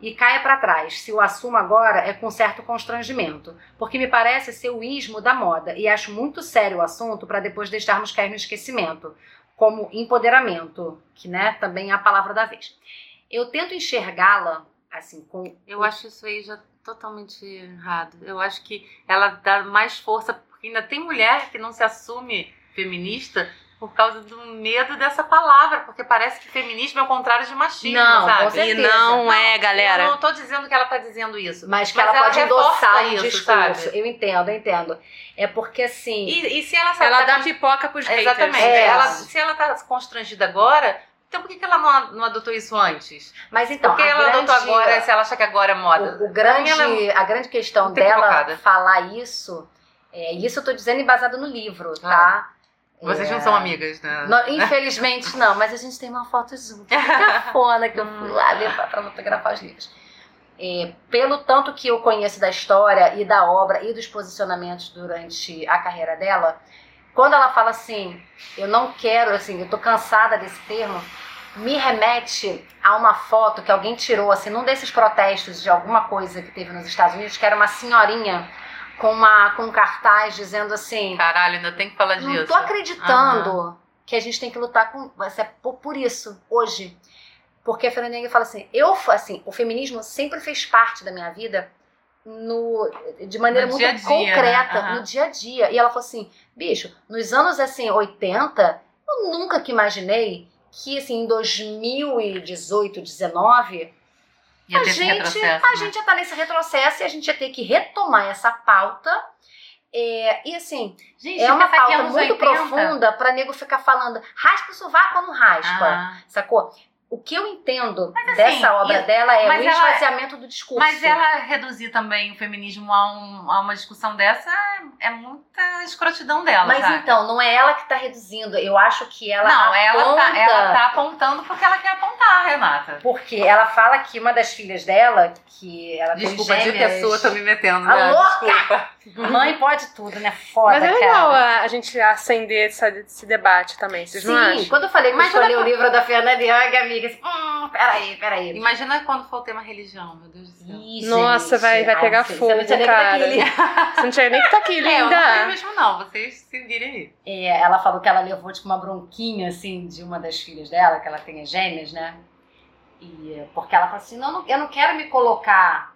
E caia para trás, se o assumo agora é com certo constrangimento, porque me parece ser o ismo da moda e acho muito sério o assunto para depois deixarmos cair no esquecimento, como empoderamento, que né, também é a palavra da vez. Eu tento enxergá-la assim com Eu acho isso aí já totalmente errado. Eu acho que ela dá mais força, porque ainda tem mulher que não se assume feminista por causa do medo dessa palavra, porque parece que feminismo é o contrário de machismo, Não, sabe? com E certeza. não é, galera. Eu não tô dizendo que ela tá dizendo isso. Mas que Mas ela, ela pode endossar o isso, discurso. sabe? Eu entendo, eu entendo. É porque assim. E, e se ela sabe Ela tá dá pipoca pros haters. Exatamente. É. Ela, se ela tá constrangida agora, então por que, que ela não, não adotou isso antes? Mas então, Porque a ela grande, adotou agora se ela acha que agora é moda? o, o grande, ela a grande questão dela falar isso, é, isso eu tô dizendo embasado no livro, tá? Vocês É, não são amigas, né? nó- infelizmente não, mas a gente tem uma foto junto. Que cafona que eu fui lá levar pra fotografar os livros. É, pelo tanto que eu conheço da história e da obra e dos posicionamentos durante a carreira dela, quando ela fala assim, eu não quero, assim, eu tô cansada desse termo, me remete a uma foto que alguém tirou, assim, num desses protestos de alguma coisa que teve nos Estados Unidos, que era uma senhorinha com, uma, com um cartaz dizendo assim, Caralho, ainda tem que falar disso. não tô acreditando que a gente tem que lutar com, ser por, isso, hoje. Porque a Fernanda fala assim, eu, assim, o feminismo sempre fez parte da minha vida no, de maneira No muito dia dia, concreta, né? Aham. no dia a dia. E ela falou assim, bicho, nos anos, assim, 80, eu nunca que imaginei que, assim, em 2018, 19, Ia a gente, a né? gente ia estar nesse retrocesso e a gente ia ter que retomar essa pauta É, e assim, Gente, é uma pauta muito 80. profunda pra nego ficar falando raspa o sovaco ou não raspa, Ah. sacou? O que eu entendo Mas, assim, dessa obra e- dela é o mas ela- esvaziamento do discurso. Mas ela reduzir também o feminismo a, um- a uma discussão dessa é, é muita escrotidão dela. Mas sabe? então, não é ela que tá reduzindo. Eu acho que ela Não, ela aponta... tá, ela tá apontando porque ela quer apontar, Renata. Porque ela fala que uma das filhas dela, que ela Desculpa, tem de gêmeas... pessoa, tô me metendo, A né? louca! Desculpa. Mãe pode tudo, né? Foda, Mas é legal cara. a, a gente acender essa- esse debate também, vocês não Sim, acham? quando eu falei que Mas eu escolhi o livro da Fernanda Young, amiga, assim, hum, peraí, peraí. Imagina quando for o tema religião, meu Deus do céu. Ih, Nossa, gente. vai- vai Ai, pegar fogo, você não tinha nem que tá cara. Você não tinha nem que tá aqui, É, eu não sei linda. mesmo não, vocês se virem aí. Ela falou que ela levou tipo uma bronquinha assim de uma das filhas dela, que ela tem as gêmeas, né? E porque ela falou assim, não, eu não quero me colocar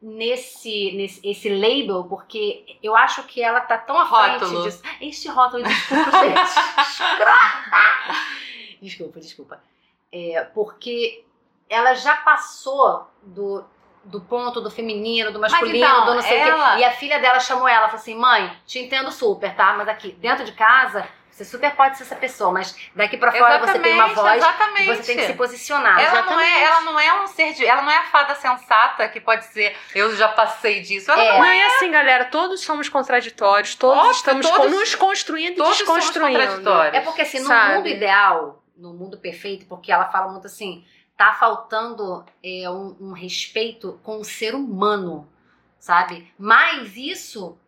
nesse, nesse esse label, porque eu acho que ela tá tão à frente Rótulo. disso. Este rótulo, desculpa, gente. desculpa, desculpa. É, porque ela já passou do, do ponto do feminino, do masculino, então, do não sei o ela- quê. E a filha dela chamou ela, falou assim: mãe, te entendo super, tá? Mas aqui, dentro de casa, você super pode ser essa pessoa, mas daqui pra fora você tem uma voz exatamente. e você tem que se posicionar. Ela não, é, Exatamente. ela não é um ser de. Ela não é a fada sensata que pode ser. Eu já passei disso. Ela É. não Não é assim, galera. Todos somos contraditórios, todos Óbvio, estamos todos- nos construindo e todos somos desconstruindo. contraditórios. É porque assim, no Sabe? mundo ideal, no mundo perfeito, porque ela fala muito assim, tá faltando é, um, um respeito com o ser humano, sabe? Mas isso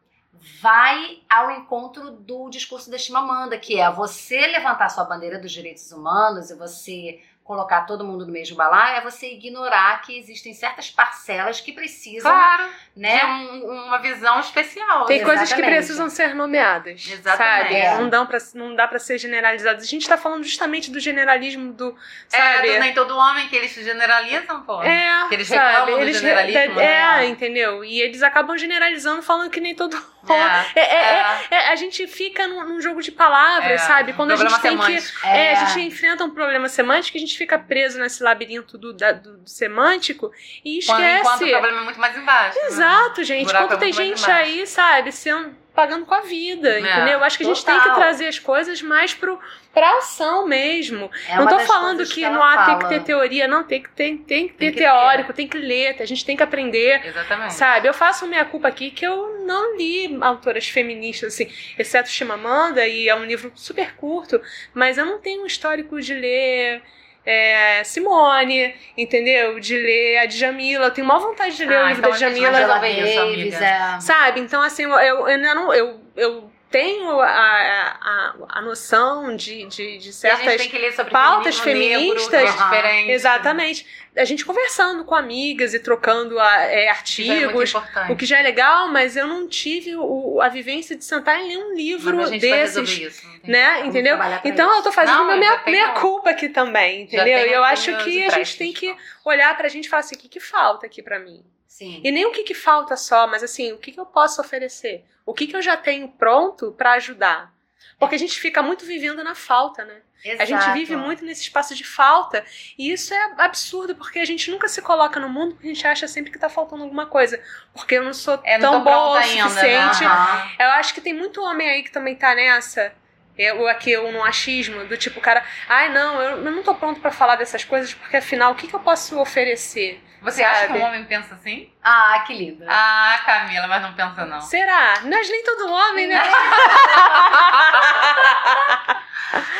vai ao encontro do discurso da Chimamanda, que é você levantar sua bandeira dos direitos humanos e você colocar todo mundo no mesmo balaio, é você ignorar que existem certas parcelas que precisam, Claro, né? de um- uma visão especial. Tem coisas que Exatamente. precisam ser nomeadas. Exatamente. Sabe? É. Não, dão pra, não dá pra ser generalizadas. A gente tá falando justamente do generalismo do. É, Sabe? do nem todo homem que eles generalizam, pô. É, Que eles sabe? reclamam do Eles generalismo, É, né? entendeu? E eles acabam generalizando, falando que nem todo É, É, é, é. é, a gente fica num, num jogo de palavras, É, sabe? Quando a gente tem que. semântico. É, a gente enfrenta um problema semântico, a gente fica preso nesse labirinto do, da- do- do semântico e Quando, enquanto esquece. o problema é muito mais embaixo. né? Exato, gente. buraco Quando é tem gente aí, sabe, sendo, pagando com a vida, É, entendeu? Eu acho que a gente tem que total. trazer as coisas mais pro, pra ação mesmo. É não tô falando que, ela não há tem que ter teoria, não, tem que ter, tem que ter Tem que teórico, tem que ler, a gente tem que aprender. Exatamente. Sabe, eu faço minha culpa aqui que eu não li autoras feministas, assim, exceto Chimamanda, e é um livro super curto, mas eu não tenho um histórico de ler é, Simone, entendeu? De ler a Djamila. Eu tenho maior vontade de ler Ah, o livro então da Djamila. Davis, é. Sabe? Então, assim, eu, eu. Eu, eu tenho a, a, a noção de, de, de a gente certas tem que ler sobre pautas negro, feministas. é diferente. Exatamente. A gente conversando com amigas e trocando a- é, é artigos, o que já é legal, mas eu não tive o- a vivência de sentar e ler um livro desses, isso. né? Entendeu? Então eu tô fazendo Não, minha, minha, culpa aqui também, entendeu? E eu acho que a gente tem que olhar pra gente e falar assim, o que, que falta aqui pra mim? Sim. E nem o que, que falta só, mas assim, o que, que eu posso oferecer? O que, que eu já tenho pronto pra ajudar? Porque a gente fica muito vivendo na falta, né? A gente Exato. vive muito nesse espaço de falta. E isso é absurdo, porque a gente nunca se coloca no mundo porque a gente acha sempre que tá faltando alguma coisa. Porque eu não sou É, não tão tô boa o ainda, né? suficiente. Aham. Eu acho que tem muito homem aí que também tá nessa. Eu aqui, eu no achismo, do tipo, cara, ai não, eu, eu não tô pronto pra falar dessas coisas, porque afinal, o que, que eu posso oferecer? Você acha que Sabe? um homem pensa assim? Ah, que linda. Ah, Camila, mas não pensa não. Será? Nós nem todo homem, né?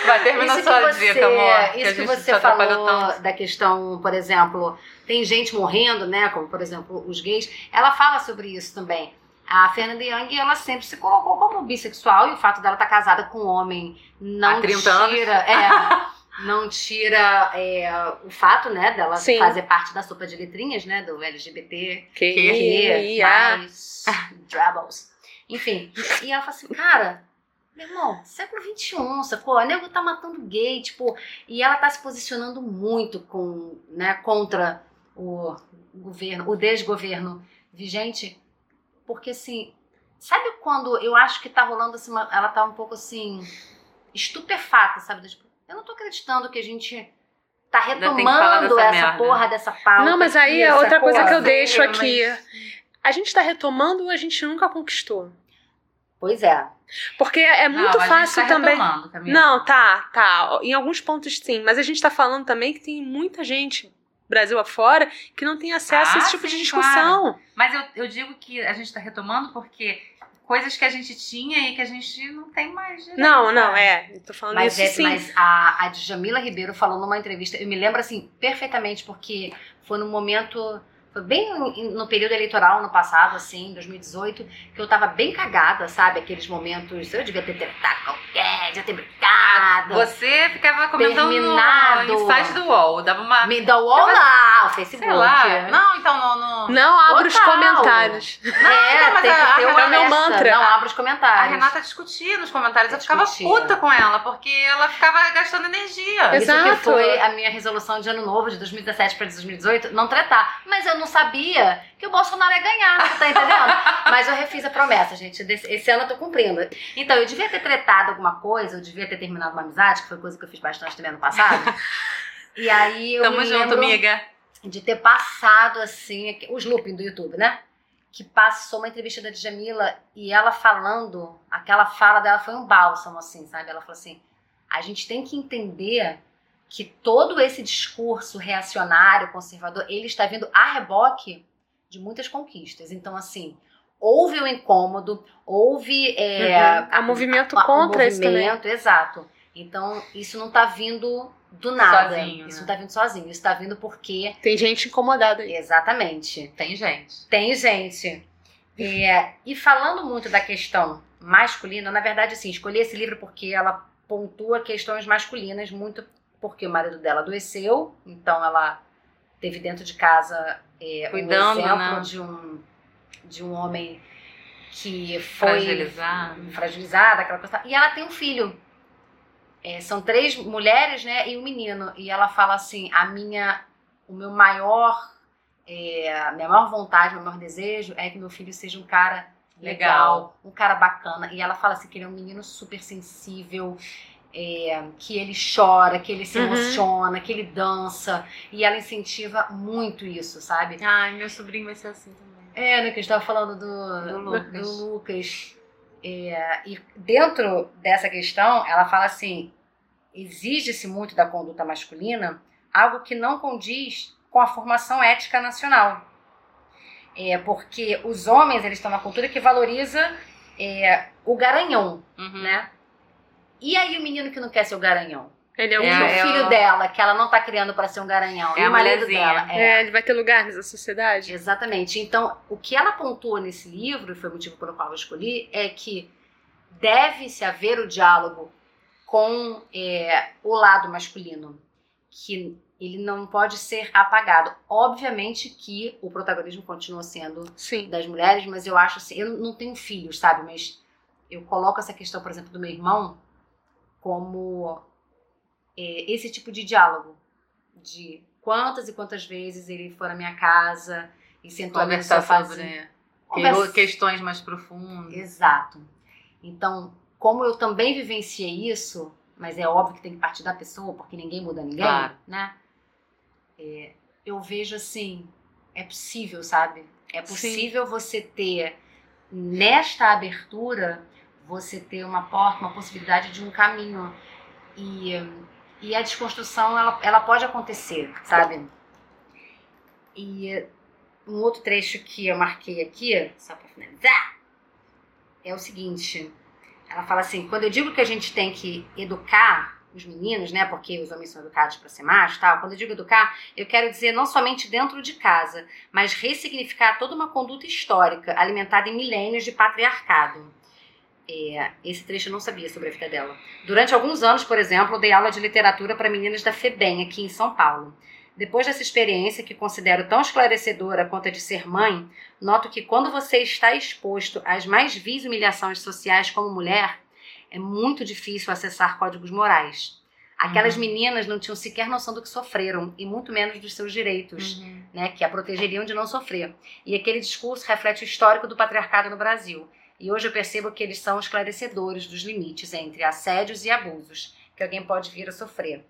Vai, termina Isso sua que você, dica, amor. que a isso que você falou tanto. da questão, por exemplo, tem gente morrendo, né? Como por exemplo os gays. Ela fala sobre isso também. A Fernanda Young, ela sempre se colocou como bissexual e o fato dela estar casada com um homem não Há 30 anos. tira, é, não tira é, o fato, né, dela Sim. fazer parte da sopa de letrinhas, né, do LGBT, Que, que ah, mais troubles. Enfim, e ela fala assim, cara, meu irmão, século XXI, sacou? O nego tá matando gay, tipo, e ela tá se posicionando muito com, né, contra o governo, o desgoverno vigente, porque assim, sabe quando eu acho que tá rolando assim, uma- ela tá um pouco assim, estupefata, sabe? Tipo, eu não tô acreditando que a gente tá retomando essa merda. porra dessa pauta. Não, mas aí aqui, é outra coisa que eu deixo aqui. mas- A gente tá retomando ou a gente nunca conquistou? Pois é. Porque é Não, muito a gente fácil tá também. retomando, Camila. Não, tá, tá. Em alguns pontos sim, mas a gente tá falando também que tem muita gente, Brasil afora, que não tem acesso a Ah, esse tipo de sim, discussão. Mas eu, eu digo que a gente tá retomando porque coisas que a gente tinha e que a gente não tem mais direito. Não, não, sabe? é. Eu tô falando Mas, isso é, sim. mas a, a Djamila Ribeiro falou numa entrevista, eu me lembro assim perfeitamente, porque foi no momento. Foi bem no, período eleitoral no passado, assim, em 2018, que eu tava bem cagada, sabe? Aqueles momentos. Eu devia ter tentado qualquer, devia ter brincado. Você ficava comentando Terminado. no site do UOL, dava uma. Me dá o lá, o Facebook. Sei lá. Não, então no. no- Não abra os comentários. É, Não, mas tem a- que ter a- uma é o meu alerta. mantra. Não abra os A comentários. Renata discutia nos comentários. Eu ficava Discutia. puta com ela, porque ela ficava gastando energia. Isso Exato. que foi a minha resolução de ano novo, de 2017 para 2018, não tretar. Mas eu não sabia que o Bolsonaro ia ganhar, você tá entendendo? Mas eu refiz a promessa, gente. Esse ano eu tô cumprindo. Então, eu devia ter tretado alguma coisa, eu devia ter terminado uma amizade, que foi coisa que eu fiz bastante também ano passado. E aí eu Tamo me junto, amiga. de ter passado, assim, os looping do YouTube, né? Que passou uma entrevista da Djamila e ela falando, aquela fala dela foi um bálsamo, assim, sabe? Ela falou assim: a gente tem que entender que todo esse discurso reacionário, conservador, ele está vindo a reboque de muitas conquistas. Então, assim, houve o incômodo, houve é, Uhum. Há movimento a- contra o isso também. movimento, exato. Então, isso não tá vindo do nada. Sozinho, isso né? não tá vindo sozinho. Isso tá vindo porque. Tem gente incomodada aí. Exatamente. Tem gente. Tem gente. É, e falando muito da questão masculina, na verdade, assim, escolhi esse livro porque ela pontua questões masculinas, muito porque o marido dela adoeceu, então ela teve dentro de casa é, Cuidando, um exemplo né? de, um, de um homem que foi Fragilizado. fragilizada, aquela coisa. E ela tem um filho. É, são três mulheres, né, e um menino. E ela fala assim: a minha, o meu maior, é, a minha maior vontade, o meu maior desejo é que meu filho seja um cara legal, Legal. um cara bacana. E ela fala assim que ele é um menino super sensível. É, que ele chora, que ele se Uhum. emociona, que ele dança, e ela incentiva muito isso, sabe? Ai, meu sobrinho vai ser assim também. É, né, que a gente estava falando do, Do do Lucas. do Lucas. É, e dentro dessa questão, ela fala assim: exige-se muito da conduta masculina algo que não condiz com a formação ética nacional. É, porque os homens eles estão na cultura que valoriza é, o garanhão, Uhum. né? E aí o menino que não quer ser o garanhão? Ele é É, o é filho dela, que ela não tá criando para ser um garanhão. É a o marido dela. É, ele vai ter lugar nessa sociedade? Exatamente. Então, o que ela pontua nesse livro, e foi o motivo pelo qual eu escolhi, é que deve-se haver o diálogo com é, o lado masculino, que ele não pode ser apagado. Obviamente que o protagonismo continua sendo Sim. das mulheres, mas eu acho assim, eu não tenho filhos, sabe? Mas eu coloco essa questão, por exemplo, do meu irmão como é, esse tipo de diálogo, de quantas e quantas vezes ele foi na minha casa e sentou Conversar sofazinho. sobre Conversa- que- questões mais profundas. Exato. Então, como eu também vivenciei isso, mas é óbvio que tem que partir da pessoa, porque ninguém muda ninguém, Claro. né? É, eu vejo assim, é possível, sabe? É possível você ter, nesta abertura, você ter uma porta, uma possibilidade de um caminho. E, e a desconstrução, ela, ela pode acontecer, sabe? E um outro trecho que eu marquei aqui, só para finalizar, é o seguinte. Ela fala assim, quando eu digo que a gente tem que educar os meninos, né, porque os homens são educados para ser machos e tal, quando eu digo educar, eu quero dizer não somente dentro de casa, mas ressignificar toda uma conduta histórica alimentada em milênios de patriarcado. É, esse trecho eu não sabia sobre a vida dela. Durante alguns anos, por exemplo, dei aula de literatura para meninas da FEBEM, aqui em São Paulo. Depois dessa experiência, que considero tão esclarecedora quanto a de ser mãe, noto que quando você está exposto às mais vis humilhações sociais como mulher, é muito difícil acessar códigos morais. Aquelas Uhum. meninas não tinham sequer noção do que sofreram, e muito menos dos seus direitos Uhum. né, que a protegeriam de não sofrer. E aquele discurso reflete o histórico do patriarcado no Brasil. E hoje eu percebo que eles são esclarecedores dos limites entre assédios e abusos que alguém pode vir a sofrer.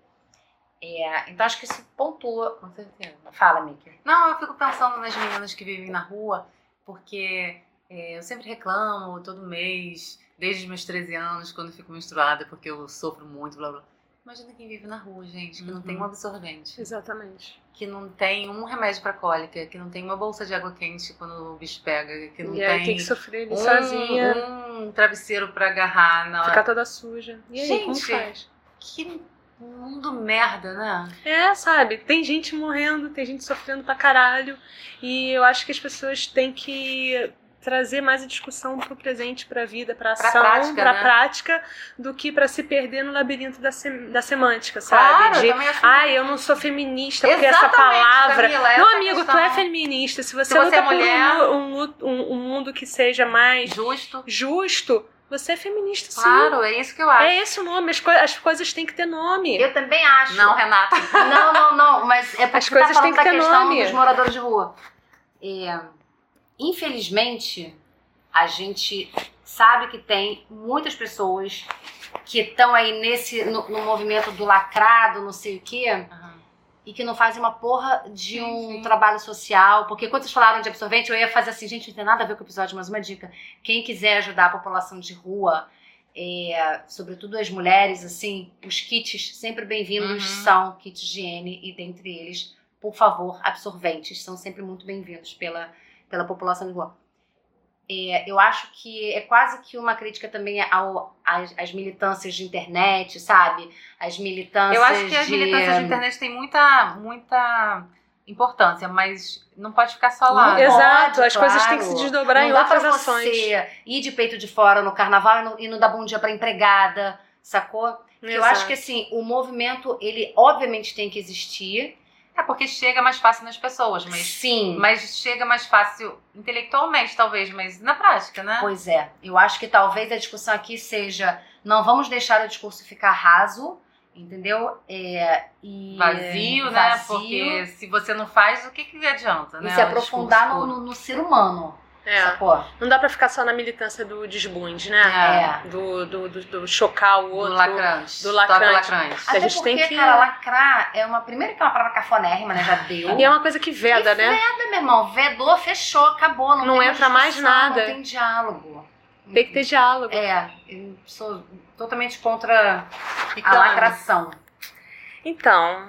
É, então acho que isso pontua. Com certeza. Fala, Miki. Não, eu fico pensando nas meninas que vivem na rua, porque é, eu sempre reclamo todo mês, desde os meus 13 anos, quando fico menstruada, porque eu sofro muito, blá blá. Imagina quem vive na rua, gente, que não tem um Uhum. absorvente, Exatamente. que não tem um remédio pra cólica, que não tem uma bolsa de água quente quando o bicho pega, que não E tem tem que sofrer um, sozinha, um travesseiro pra agarrar na hora. ficar toda suja. E aí, como Gente, faz? Que mundo merda, né? É, sabe? Tem gente morrendo, tem gente sofrendo pra caralho. E eu acho que as pessoas têm que trazer mais a discussão pro presente, pra vida, pra Pra ação, prática, pra né? prática, do que pra se perder no labirinto da, sem- da semântica, sabe? Claro, De, eu ai, eu não sou feminista porque essa palavra. Camila, Meu essa amigo, tu questão. é feminista. Se você, Se você luta é por mulher- um, um um- um mundo que seja mais Justo. justo, você é feminista, sim. Claro, é isso que eu acho. É esse o nome, as, coi- as coisas têm que ter nome. Eu também acho. Não, Renata. Não, não, não, mas é porque As tá coisas falando têm que da ter questão nome. dos moradores de rua. É, infelizmente, a gente sabe que tem muitas pessoas que estão aí nesse no, no movimento do lacrado, não sei o quê, e que não fazem uma porra de Sim, um sim. trabalho social. Porque quando vocês falaram de absorvente, eu ia fazer assim, gente, não tem nada a ver com o episódio, mas uma dica. Quem quiser ajudar a população de rua, é, sobretudo as mulheres, assim, os kits sempre bem-vindos Uhum. são kits de higiene e dentre eles, por favor, absorventes são sempre muito bem-vindos pela, pela população de rua. É, eu acho que é quase que uma crítica também ao, às, às militâncias de internet, sabe? As militâncias Eu acho que as de... militâncias de internet têm muita, muita importância, mas não pode ficar só lá. Não? Exato, pode, as coisas têm que claro. se desdobrar em não dá outras pra ações. você ir de peito de fora no carnaval e não, e não dar bom dia pra empregada, sacou? Eu acho que assim, o movimento, ele obviamente tem que existir. É porque chega mais fácil nas pessoas, mas, Sim. mas chega mais fácil intelectualmente, talvez, mas na prática, né? Pois é. Eu acho que talvez a discussão aqui seja: não vamos deixar o discurso ficar raso, entendeu? É, e Vazio, né? Porque se você não faz, o que, que adianta, e né? se O aprofundar no, no- no ser humano, É, sacou? não dá pra ficar só na militância do desbunde, né? É. Do, do, do, do chocar o Do outro. lacrante. do lacrante. lacrante. A gente porque, tem que- cara, lacrar é uma. Primeiro que é uma palavra cafonérrima, né? Já deu. E é uma coisa que veda, E né? Veda, meu irmão. Vedou, fechou, acabou. Não, Não tem entra mais nada. Não tem diálogo. Tem que ter diálogo. É, eu sou totalmente contra E a claro, lacração. Então,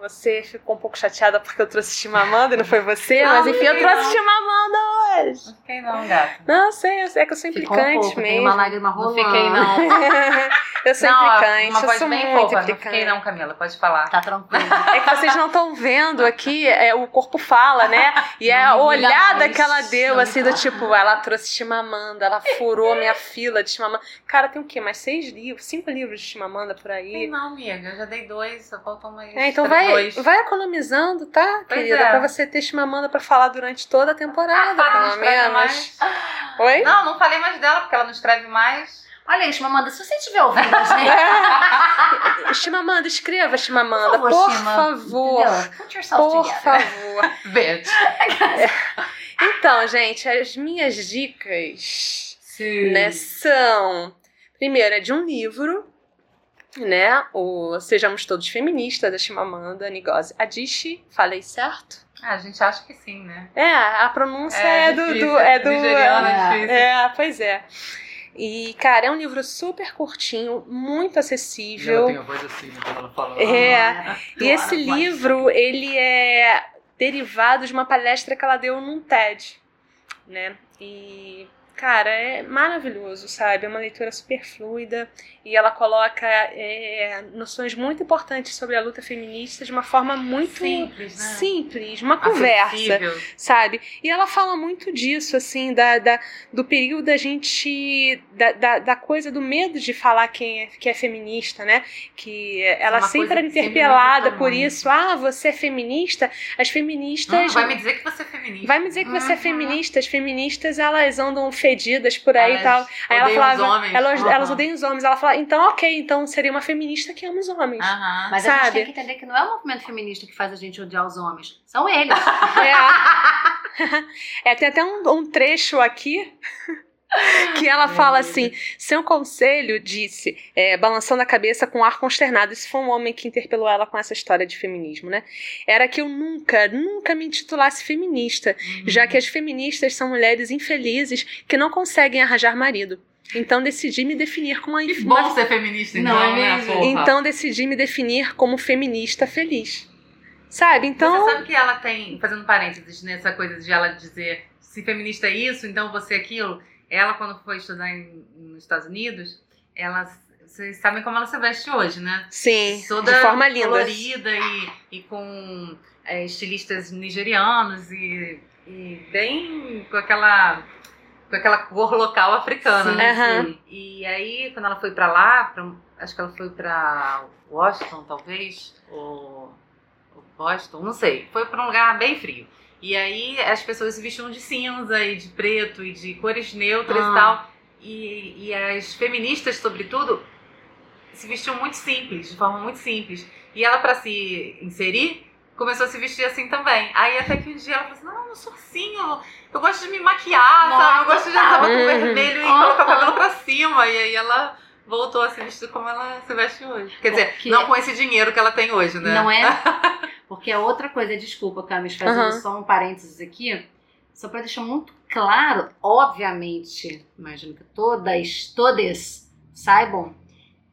você ficou um pouco chateada porque eu trouxe Chimamanda e não foi você, Não, mas enfim, eu não. trouxe Chimamanda hoje. Não fiquei não, gata. Não, sei, eu sei que eu sou Ficou um implicante pouco, tem mesmo. uma lágrima Não rolando. fiquei não. eu sou não, implicante, uma eu voz sou bem muito fofa. Não implicante. fiquei não, Camila, pode falar. Tá tranquilo. É que vocês não estão vendo aqui, é, o corpo fala, né? E é a Não olhada mais, que ela deu, não assim, do tipo, ela trouxe Chimamanda, ela furou minha fila de Chimamanda. Cara, tem o quê? Mais seis livros, cinco livros de Chimamanda por Tem aí. não, amiga. Eu já dei dois, só faltam mais É, então vai, dois. vai economizando, tá, Pois querida? é. Pra você ter Chimamanda pra falar durante toda a temporada, Ah, não pelo menos. mais. Oi? Não, não falei mais dela, porque ela não escreve mais. Olha aí, Mamanda, se você estiver ouvindo a gente, Chimamanda, escreva, Chimamanda, Por por, favor, favor. entendeu? Put yourself Por together. favor. Bitch. Então, gente, as minhas dicas, Sim. né, são... Primeiro, é de um livro, né, o Sejamos Todos Feministas, da Chimamanda Ngozi Adichie. Falei certo? Ah, a gente acha que sim, né? É, a pronúncia É é, do, difícil, do... É do nigeriano é é. É, pois é. E, cara, é um livro super curtinho, muito acessível. Ela tem a voz assim, né, quando ela fala. É. E esse Adoro a voz. livro, ele é derivado de uma palestra que ela deu num TED, né? E, cara, é maravilhoso, sabe? É uma leitura super fluida e ela coloca é, noções muito importantes sobre a luta feminista de uma forma muito Simples, né? simples, uma conversa Acessível. sabe? E ela fala muito disso, assim, da, da- do perigo da gente. Da, da, da coisa do medo de falar quem é, que é feminista, né? Que ela uma sempre era sempre interpelada me por isso. Ah, você é feminista? As Hum, feministas. vai me dizer que você é feminista. vai me dizer que você é Uhum. feminista. As feministas, elas andam fedidas por aí e tal. Aí ela falava. homens. Elas, Uhum. elas odeiam os homens. Ela fala, então, ok, então seria uma feminista que ama os homens. Aham. Mas a gente Sabe? tem que entender que não é o movimento feminista que faz a gente odiar os homens. São eles. É. é, tem até um, um trecho aqui que ela fala assim: seu conselho disse, é, balançando a cabeça com ar consternado. Isso foi um homem que interpelou ela com essa história de feminismo, né? Era que eu nunca, nunca me intitulasse feminista, uhum. já que as feministas são mulheres infelizes que não conseguem arranjar marido. Então decidi me definir como uma. Que bom ser feminista, então, não, é né? Então decidi me definir como feminista feliz. Sabe? Então. Você sabe que ela tem, fazendo parênteses nessa coisa de ela dizer se feminista é isso, então você é aquilo. Ela, quando foi estudar em, nos Estados Unidos, ela vocês sabem como ela se veste hoje, né? Sim, Toda de forma linda. colorida e, e com é, estilistas nigerianos e, e, bem com aquela com aquela cor local africana, sim, né? Sim. E aí, quando ela foi para lá, pra, acho que ela foi para Washington, talvez, ou, ou Boston, não sei. Foi para um lugar bem frio. E aí as pessoas se vestiam de cinza e de preto e de cores neutras ah. e tal. E, e as feministas, sobretudo, se vestiam muito simples, de forma muito simples. E ela, para se inserir, começou a se vestir assim também. Aí até que um dia ela falou assim: Não, eu sou assim, eu, eu gosto de me maquiar, Nossa, sabe? Eu gosto de usar batom vermelho e colocar o cabelo pra cima. E aí ela voltou a se vestir como ela se veste hoje. Quer dizer, Porque... não com esse dinheiro que ela tem hoje, né? Não é? Porque é outra coisa, desculpa, Camis, fazendo uhum. só um parênteses aqui, só para deixar muito claro, obviamente, imagino que todas, todas saibam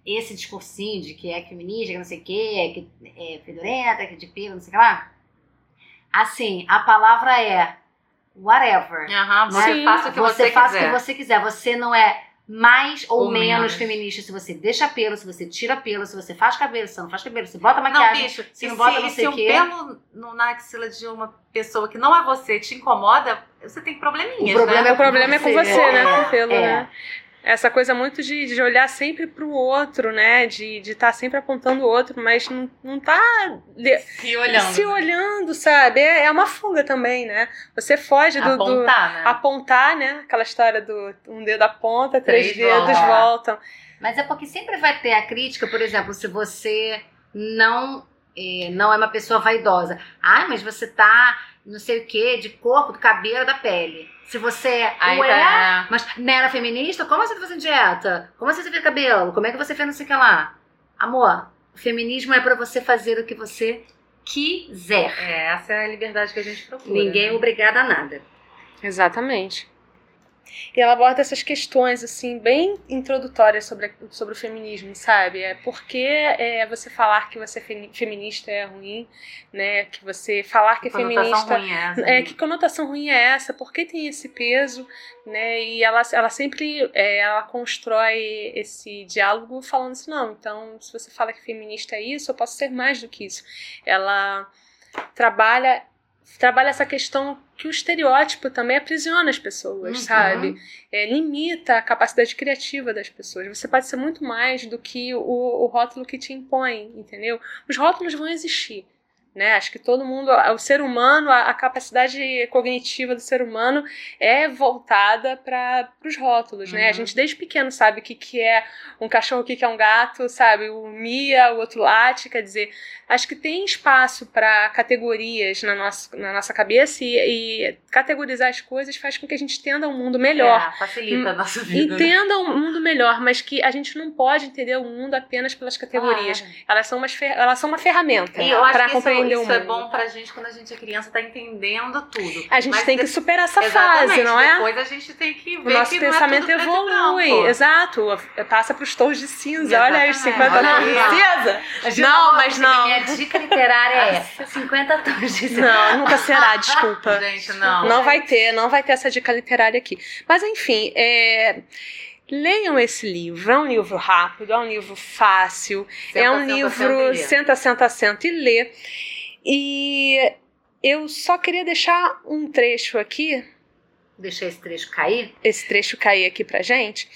esse discursinho de que é feminista, que não sei o quê, que é fedorenta, que é de pelo, não sei o que lá. Assim, a palavra é whatever. Uhum, né? Você faça o que você, você faça o que você quiser. Você não é mais ou, ou menos, menos, feminista se você deixa pelo, se você tira pelo, se você faz cabelo, se não faz cabelo, se bota maquiagem, não, bicho, se não bota se, não sei o quê. Se um pelo no, na axila de uma pessoa que não é você te incomoda, você tem probleminhas, o problema né? É o problema é com você, é, né? Com o pelo, é. né? Essa coisa muito de, de olhar sempre para o outro, né? De estar de tá sempre apontando o outro, mas não, não tá se olhando. Se olhando, sabe? É, é uma fuga também, né? Você foge do. Apontar, do, né? Apontar, né? Aquela história do um dedo aponta, três, três dedos voltam. voltam. Mas é porque sempre vai ter a crítica, por exemplo, se você não, é, não é uma pessoa vaidosa. Ah, mas você tá não sei o que, de corpo, do cabelo, da pele. Se você é, Aí, ué, tá. mas não era feminista, como você tá fazendo dieta? Como você fez cabelo? Como é que você fez não sei o que lá? Amor, o feminismo é para você fazer o que você quiser. É, essa é a liberdade que a gente procura. Ninguém é né? obrigada a nada. Exatamente. E ela aborda essas questões, assim, bem introdutórias sobre, sobre o feminismo, sabe? É porque é, você falar que você é feminista é ruim, né? Que você falar que é feminista. Ruim é, essa, é, que conotação ruim é essa? Por que tem esse peso? Né? E ela, ela sempre é, ela constrói esse diálogo falando assim, não, então se você fala que feminista é isso, eu posso ser mais do que isso. Ela trabalha trabalha essa questão que o estereótipo também aprisiona as pessoas, uhum. sabe? É, limita a capacidade criativa das pessoas. Você pode ser muito mais do que o, o rótulo que te impõe, entendeu? Os rótulos vão existir. Né? Acho que todo mundo, o ser humano, a, a capacidade cognitiva do ser humano é voltada para os rótulos, uhum. né? A uhum. gente desde pequeno sabe o que, que é um cachorro, o que, que é um gato, sabe? O mia, o outro late, quer dizer, acho que tem espaço para categorias na nossa, na nossa cabeça e, e, categorizar as coisas faz com que a gente entenda um mundo melhor. É, facilita a nossa vida. Né? Entenda né? um mundo melhor, mas que a gente não pode entender o mundo apenas pelas categorias. Elas, são umas elas são uma ferramenta para compreender isso, é bom pra gente quando a gente é criança, tá entendendo tudo. A gente mas tem que superar essa fase, não é? Depois a gente tem que ver o nosso que pensamento é evolui. Exato. Passa pros tons de cinza. Exatamente. Olha aí, 50 tons de cinza. Não, mas não. Minha dica literária é 50 tons de cinza. Não, nunca será, desculpa. Gente, não. Não vai ter, não vai ter essa dica literária aqui. Mas enfim, é. Leiam esse livro, é um livro rápido, é um livro fácil, senta, é um senta, livro senta, senta, senta e lê. E eu só queria deixar um trecho aqui. Deixar esse trecho cair? Esse trecho cair aqui pra gente.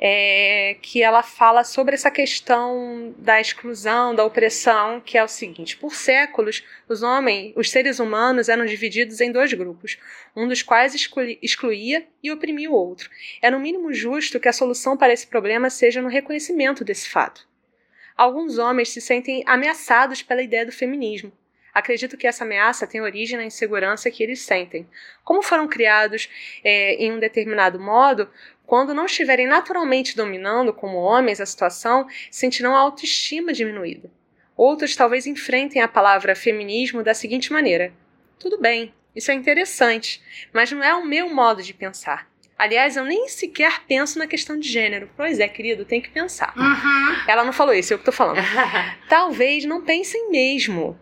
É, que ela fala sobre essa questão da exclusão, da opressão, que é o seguinte: por séculos, os homens, os seres humanos eram divididos em dois grupos, um dos quais excluía e oprimia o outro. É no mínimo justo que a solução para esse problema seja no reconhecimento desse fato. Alguns homens se sentem ameaçados pela ideia do feminismo, Acredito que essa ameaça tem origem na insegurança que eles sentem. Como foram criados é, em um determinado modo, quando não estiverem naturalmente dominando como homens a situação, sentirão a autoestima diminuída. Outros talvez enfrentem a palavra feminismo da seguinte maneira: tudo bem, isso é interessante, mas não é o meu modo de pensar. Aliás, eu nem sequer penso na questão de gênero. Pois é, querido, tem que pensar. Uhum. Ela não falou isso, eu que tô falando. Talvez não pensem mesmo.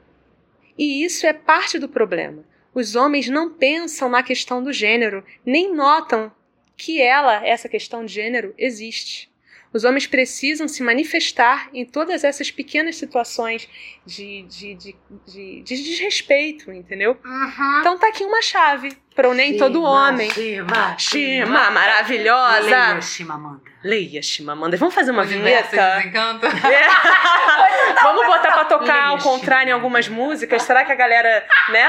E isso é parte do problema. Os homens não pensam na questão do gênero, nem notam que ela, essa questão de gênero, existe. Os homens precisam se manifestar em todas essas pequenas situações de, de, de, de, de desrespeito, entendeu? Uhum. Então tá aqui uma chave para nem todo homem. Shima, Shima, maravilhosa! Leia Shimamanda. Leia, Shimamanda. Vamos fazer uma Universo vinheta? É. Vamos botar pra tocar ao Leia, contrário em Shimamanda. algumas músicas? Será que a galera, né?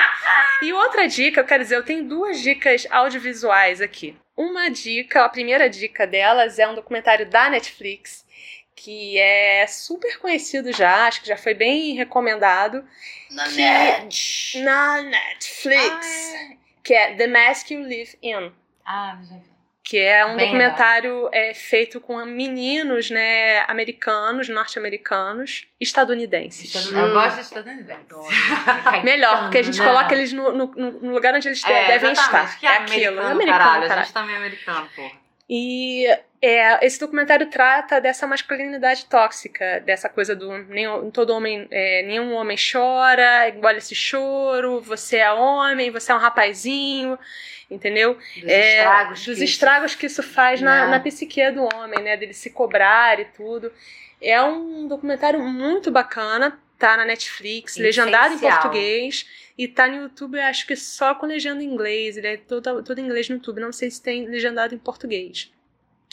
E outra dica, eu quero dizer, eu tenho duas dicas audiovisuais aqui. Uma dica, a primeira dica delas é um documentário da Netflix, que é super conhecido já, acho que já foi bem recomendado. Na Que- net. Na Netflix. Que é The Mask You Live In. Ah, já vi. que é um Bem documentário é, feito com meninos, né, americanos, norte-americanos, estadunidenses. Eu gosto de estadunidense. Melhor, porque a gente Né? coloca eles no, no- no lugar onde eles É, devem estar. Que é é aquilo, americano, é americano, caralho. caralho. A gente também é americano, porra. E é, esse documentário trata dessa masculinidade tóxica, dessa coisa do nenhum, todo homem, é, nenhum homem chora, engole esse choro, você é homem, você é um rapazinho, entendeu? Dos É, estragos. dos que estragos que isso faz na, na psique do homem, né? Dele se cobrar e tudo. É um documentário muito bacana, tá na Netflix, legendado em Essencial. português. E tá no YouTube, acho que só com legenda em inglês. Ele é todo, todo em inglês no YouTube. Não sei se tem legendado em português.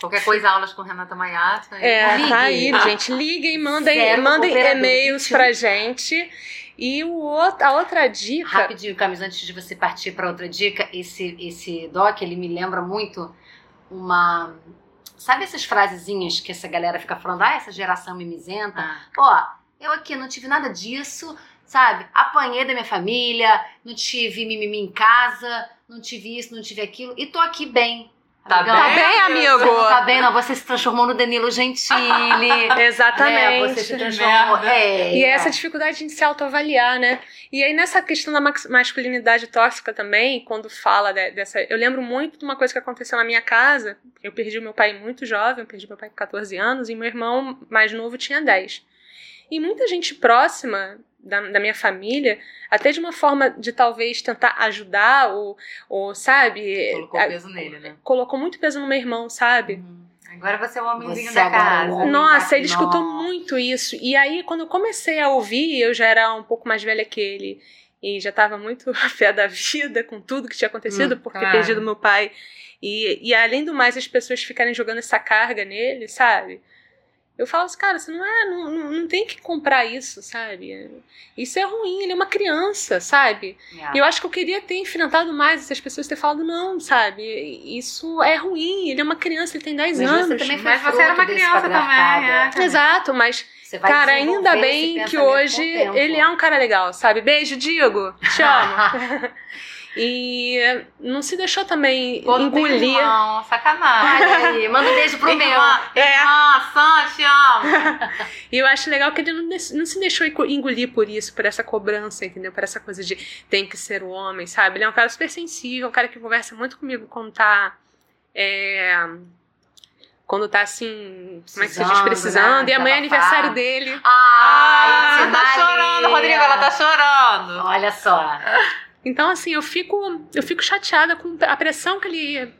Qualquer coisa, aulas com Renata Maiata. É, Ligue. tá aí, gente. Liguem, mandem, Zero mandem e-mails 21. pra gente. E o outro, a outra dica. Rapidinho, Camis, antes de você partir para outra dica, esse, esse doc, ele me lembra muito uma... Sabe essas frasezinhas que essa galera fica falando? Ah, essa geração mimizenta. Ah, Ó, eu aqui não tive nada disso, sabe? Apanhei da minha família, não tive mimimi em casa, não tive isso, não tive aquilo, e tô aqui bem. Tá amigão. Tá bem, bem, amigo? Tá bem, não. Você se transformou no Danilo Gentili. né? Exatamente. Você se transformou. É, E é essa dificuldade de se autoavaliar, né? E aí, nessa questão da masculinidade tóxica também, quando fala de- dessa. Eu lembro muito de uma coisa que aconteceu na minha casa. Eu perdi o meu pai muito jovem, eu perdi meu pai com 14 anos, e meu irmão mais novo tinha 10. E muita gente próxima da, da minha família, até de uma forma de talvez tentar ajudar, ou, ou sabe, colocou a- peso nele, né? colocou muito peso no meu irmão, sabe? Agora você é o homenzinho Você da é casa. Nossa, ele Nossa. escutou muito isso. E aí, quando eu comecei a ouvir, eu já era um pouco mais velha que ele. E já tava muito a fé da vida com tudo que tinha acontecido, Hum, por ter claro. perdido meu pai. E, e além do mais, as pessoas ficarem jogando essa carga nele, sabe? Eu falo assim, cara, você não é. Não, não, não tem que comprar isso, sabe? Isso é ruim, ele é uma criança, sabe? E eu acho que eu queria ter enfrentado mais essas pessoas ter falado, não, sabe? Isso é ruim, ele é uma criança, ele tem 10 Mas anos. você também foi Mas você era uma criança também, é. Exato, mas Você vai Cara, ainda bem que hoje ele é um cara legal, sabe? Beijo, Diego. Te amo. e não se deixou também tem engolir. irmão, sacanagem. Aí, manda um beijo pro meu. Irmã, É. irmã, Sam, te amo. E eu acho legal que ele não, não se deixou engo- engolir por isso, por essa cobrança, entendeu? Por essa coisa de tem que ser o homem, sabe? Ele é um cara super sensível, um cara que conversa muito comigo quando tá. é, quando tá assim, como é que se diz? Precisando, Precisando. né? E amanhã é aniversário dele. Ai, Ah, que tá chorando, Maria. Rodrigo, ela tá chorando. Olha só. Então, assim, eu fico, eu fico chateada com a pressão que ele,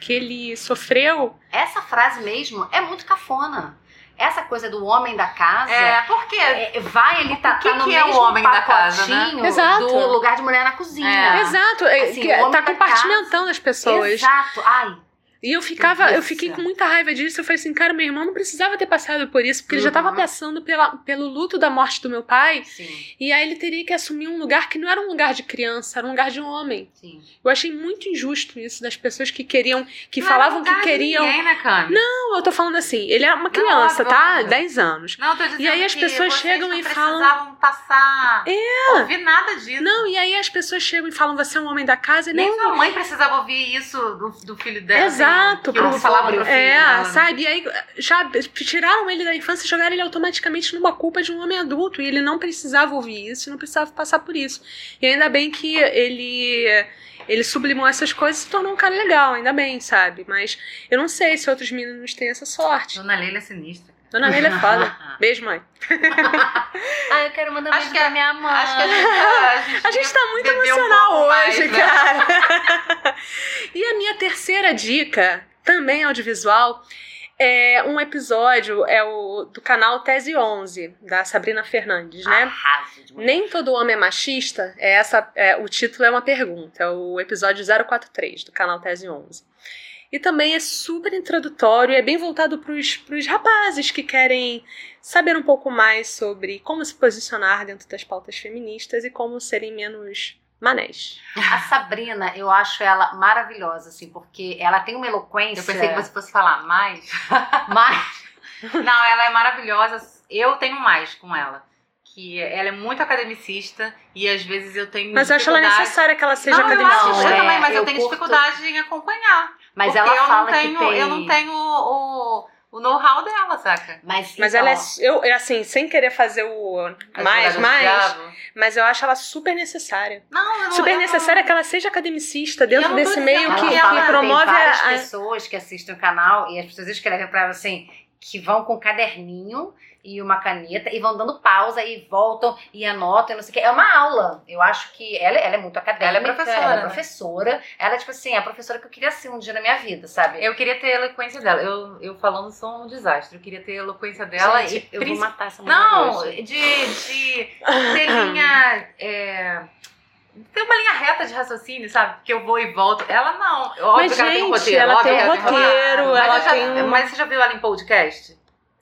que ele sofreu. Essa frase mesmo é muito cafona. Essa coisa do homem da casa. É, por quê? é, vai, ele tá, O que tá no que é o mesmo homem da casa, né? Exato. do lugar de mulher na cozinha. É. Exato, é, Assim, que tá compartimentando as pessoas. Exato. Ai, E eu ficava, eu fiquei com muita raiva disso. Eu falei assim, cara, meu irmão não precisava ter passado por isso, porque ele já tava Uhum. passando pela, pelo luto da morte do meu pai. sim, E aí ele teria que assumir um lugar que não era um lugar de criança, era um lugar de homem. sim. Eu achei muito injusto isso das pessoas que queriam, que Não era falavam que queriam. Ninguém, né, Cami? Não, Não, eu tô falando assim, ele é uma criança, óbvio, tá? 10 anos. Não, eu tô dizendo E aí as pessoas chegam não e falam- precisavam passar. É. Ouvir nada disso. Não, e aí as pessoas chegam e falam, você é um homem da casa, e Nem nem sua mãe precisava ouvir isso do, do filho dela. Exato, assim, que não pro- falava pro filho É, sabe? E aí já tiraram ele da infância e jogaram ele automaticamente numa culpa de um homem adulto. E ele não precisava ouvir isso, não precisava passar por isso. E ainda bem que ele. Ele sublimou essas coisas e se tornou um cara legal, ainda bem, sabe? Mas eu não sei se outros meninos têm essa sorte. Dona Leila é sinistra. Dona Leila é foda. Beijo, mãe. Ah, eu quero mandar um Acho beijo que pra é- minha mãe. Acho que a gente, a gente, A gente tá muito beber um emocional pouco mais, hoje, né? cara. e a minha terceira dica, também audiovisual, é um episódio é o do canal Tese 11, da Sabrina Fernandes, né? Arraso. Nem todo homem é machista. É essa, é, o título é uma pergunta. É o episódio 043 do canal Tese 11. E também é super introdutório, é bem voltado para os rapazes que querem saber um pouco mais sobre como se posicionar dentro das pautas feministas e como serem menos manés. A Sabrina, eu acho ela maravilhosa, assim, porque ela tem uma eloquência. Eu pensei que você fosse falar mais. Mas, Não, ela é maravilhosa. Eu tenho mais com ela. Que ela é muito academicista e às vezes eu tenho Mas eu acho ela necessária que ela seja não, eu academicista. acho, eu é, também, mas eu, eu tenho curto- dificuldade em acompanhar. mas porque ela eu fala não tenho, que tem... eu não tenho o, o know-how dela, saca? Mas, Mas então, ela é, eu, é assim, sem querer fazer o mais, mais, mas eu acho ela super necessária. Não, eu não, super eu necessária não... que ela seja academicista dentro desse meio que, que promove tem várias a, pessoas que assistem o canal e as pessoas escrevem pra ela assim, que vão com caderninho e uma caneta e vão dando pausa e voltam e anotam e não sei o que. É uma aula. Eu acho que ela, ela é muito acadêmica. Ela é professora, Ela é né? professora. Ela é, tipo assim, a professora que eu queria ser um dia na minha vida, sabe? Eu queria ter a eloquência dela. Eu, eu falando sou um desastre. Eu queria ter a eloquência dela Gente, e eu vou princi- matar essa mulher Não, hoje. de, de ter linha. é, ter uma linha reta de raciocínio, sabe? Que eu vou e volto. Ela não. Óbvio Mas, que ela tem um gente, roteiro. ela óbvio tem um ela roteiro, Mas, ela já- tem um- mas você já viu ela em podcast?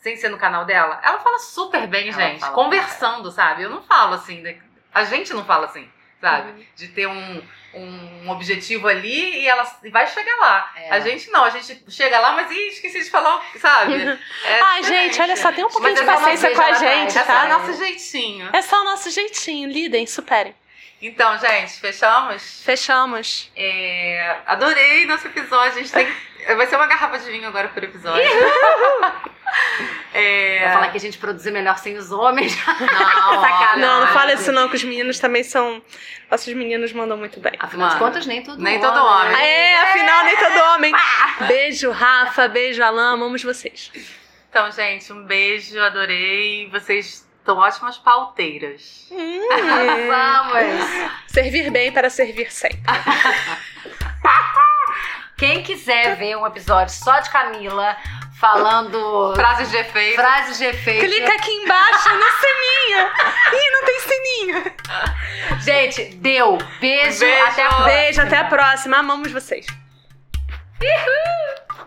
Sem ser no canal dela? Ela fala super bem, Ela gente. Conversando, sabe? Eu não falo assim. de- A gente não fala assim, sabe? Uhum. De ter um, um objetivo ali e ela vai chegar lá. É. A gente não, a gente chega lá, mas ih, esqueci de falar, sabe? É gente, olha só, tem um pouquinho Mas de é paciência com a gente, Esse é o tá? nosso jeitinho. É só o nosso jeitinho, lidem, superem. Então, gente, fechamos? Fechamos. É, adorei nosso episódio. A gente tem. Vai ser uma garrafa de vinho agora por episódio. é... Vou falar que a gente produziu melhor sem os homens. Não. Não, não fala isso não, que os meninos também são... Nossos meninos mandam muito bem. Afinal de contas, nem todo nem homem. todo homem. né? É, afinal, nem todo homem. Beijo, Rafa. Beijo, Alan. Amamos vocês. Então, gente, um beijo, adorei. Vocês estão ótimas pauteiras. Hum, Vamos! servir bem para servir sempre. Quem quiser ver um episódio só de Camila falando Frases de efeito. frases de efeito. Clica aqui embaixo no sininho. Ih, não tem sininho. Gente, deu. Beijo. Beijo. Até a próxima. Beijo, até a próxima. Amamos vocês. Uhul.